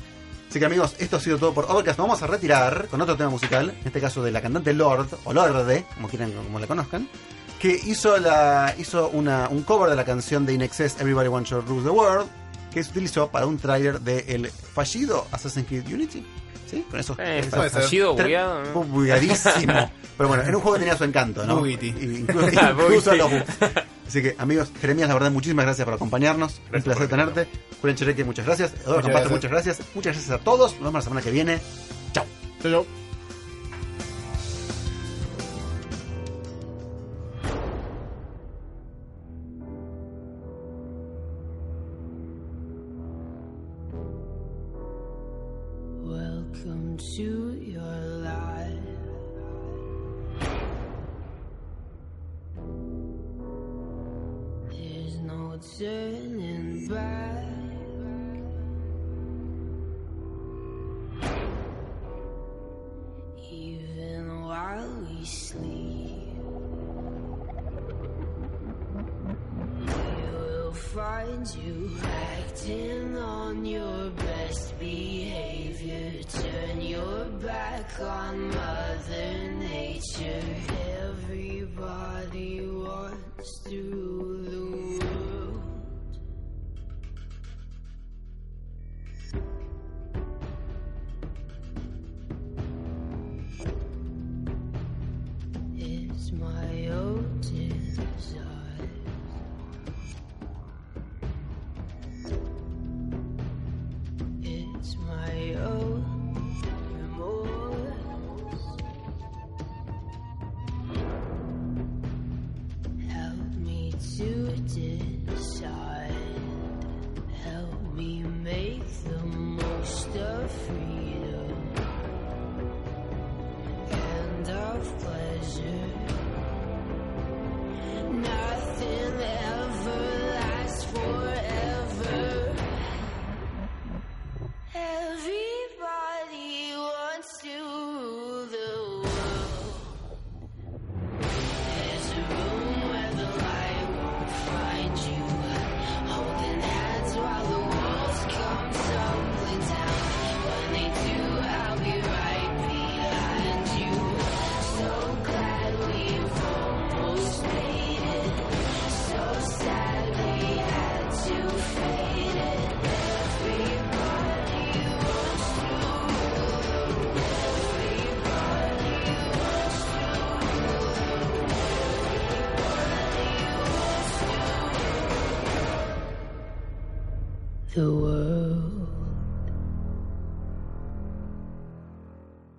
Así que amigos, esto ha sido todo por Overcast. Nos vamos a retirar con otro tema musical, en este caso de la cantante Lord, o Lorde, como quieran, como la conozcan, que hizo la hizo una, un cover de la canción de Inexcess Everybody Wants to Rule the World, que se utilizó para un tráiler del fallido Assassin's Creed Unity. ¿Sí? Con esos, Eh, ser. fallido, bugueado, ¿no? bu- bugueadísimo. <laughs> Pero bueno, era un juego que tenía su encanto, ¿no? Incluso, <laughs> incluso los bugs. Así que, amigos, Jeremías, la verdad, muchísimas gracias por acompañarnos. un placer tenerte. Julián Chereque, muchas gracias. Eduardo Muchas Campato, gracias. muchas gracias. Muchas gracias a todos. Nos vemos la semana que viene. Chao. Chau, chau. We will find you acting on your best behavior. Turn your back on Mother Nature.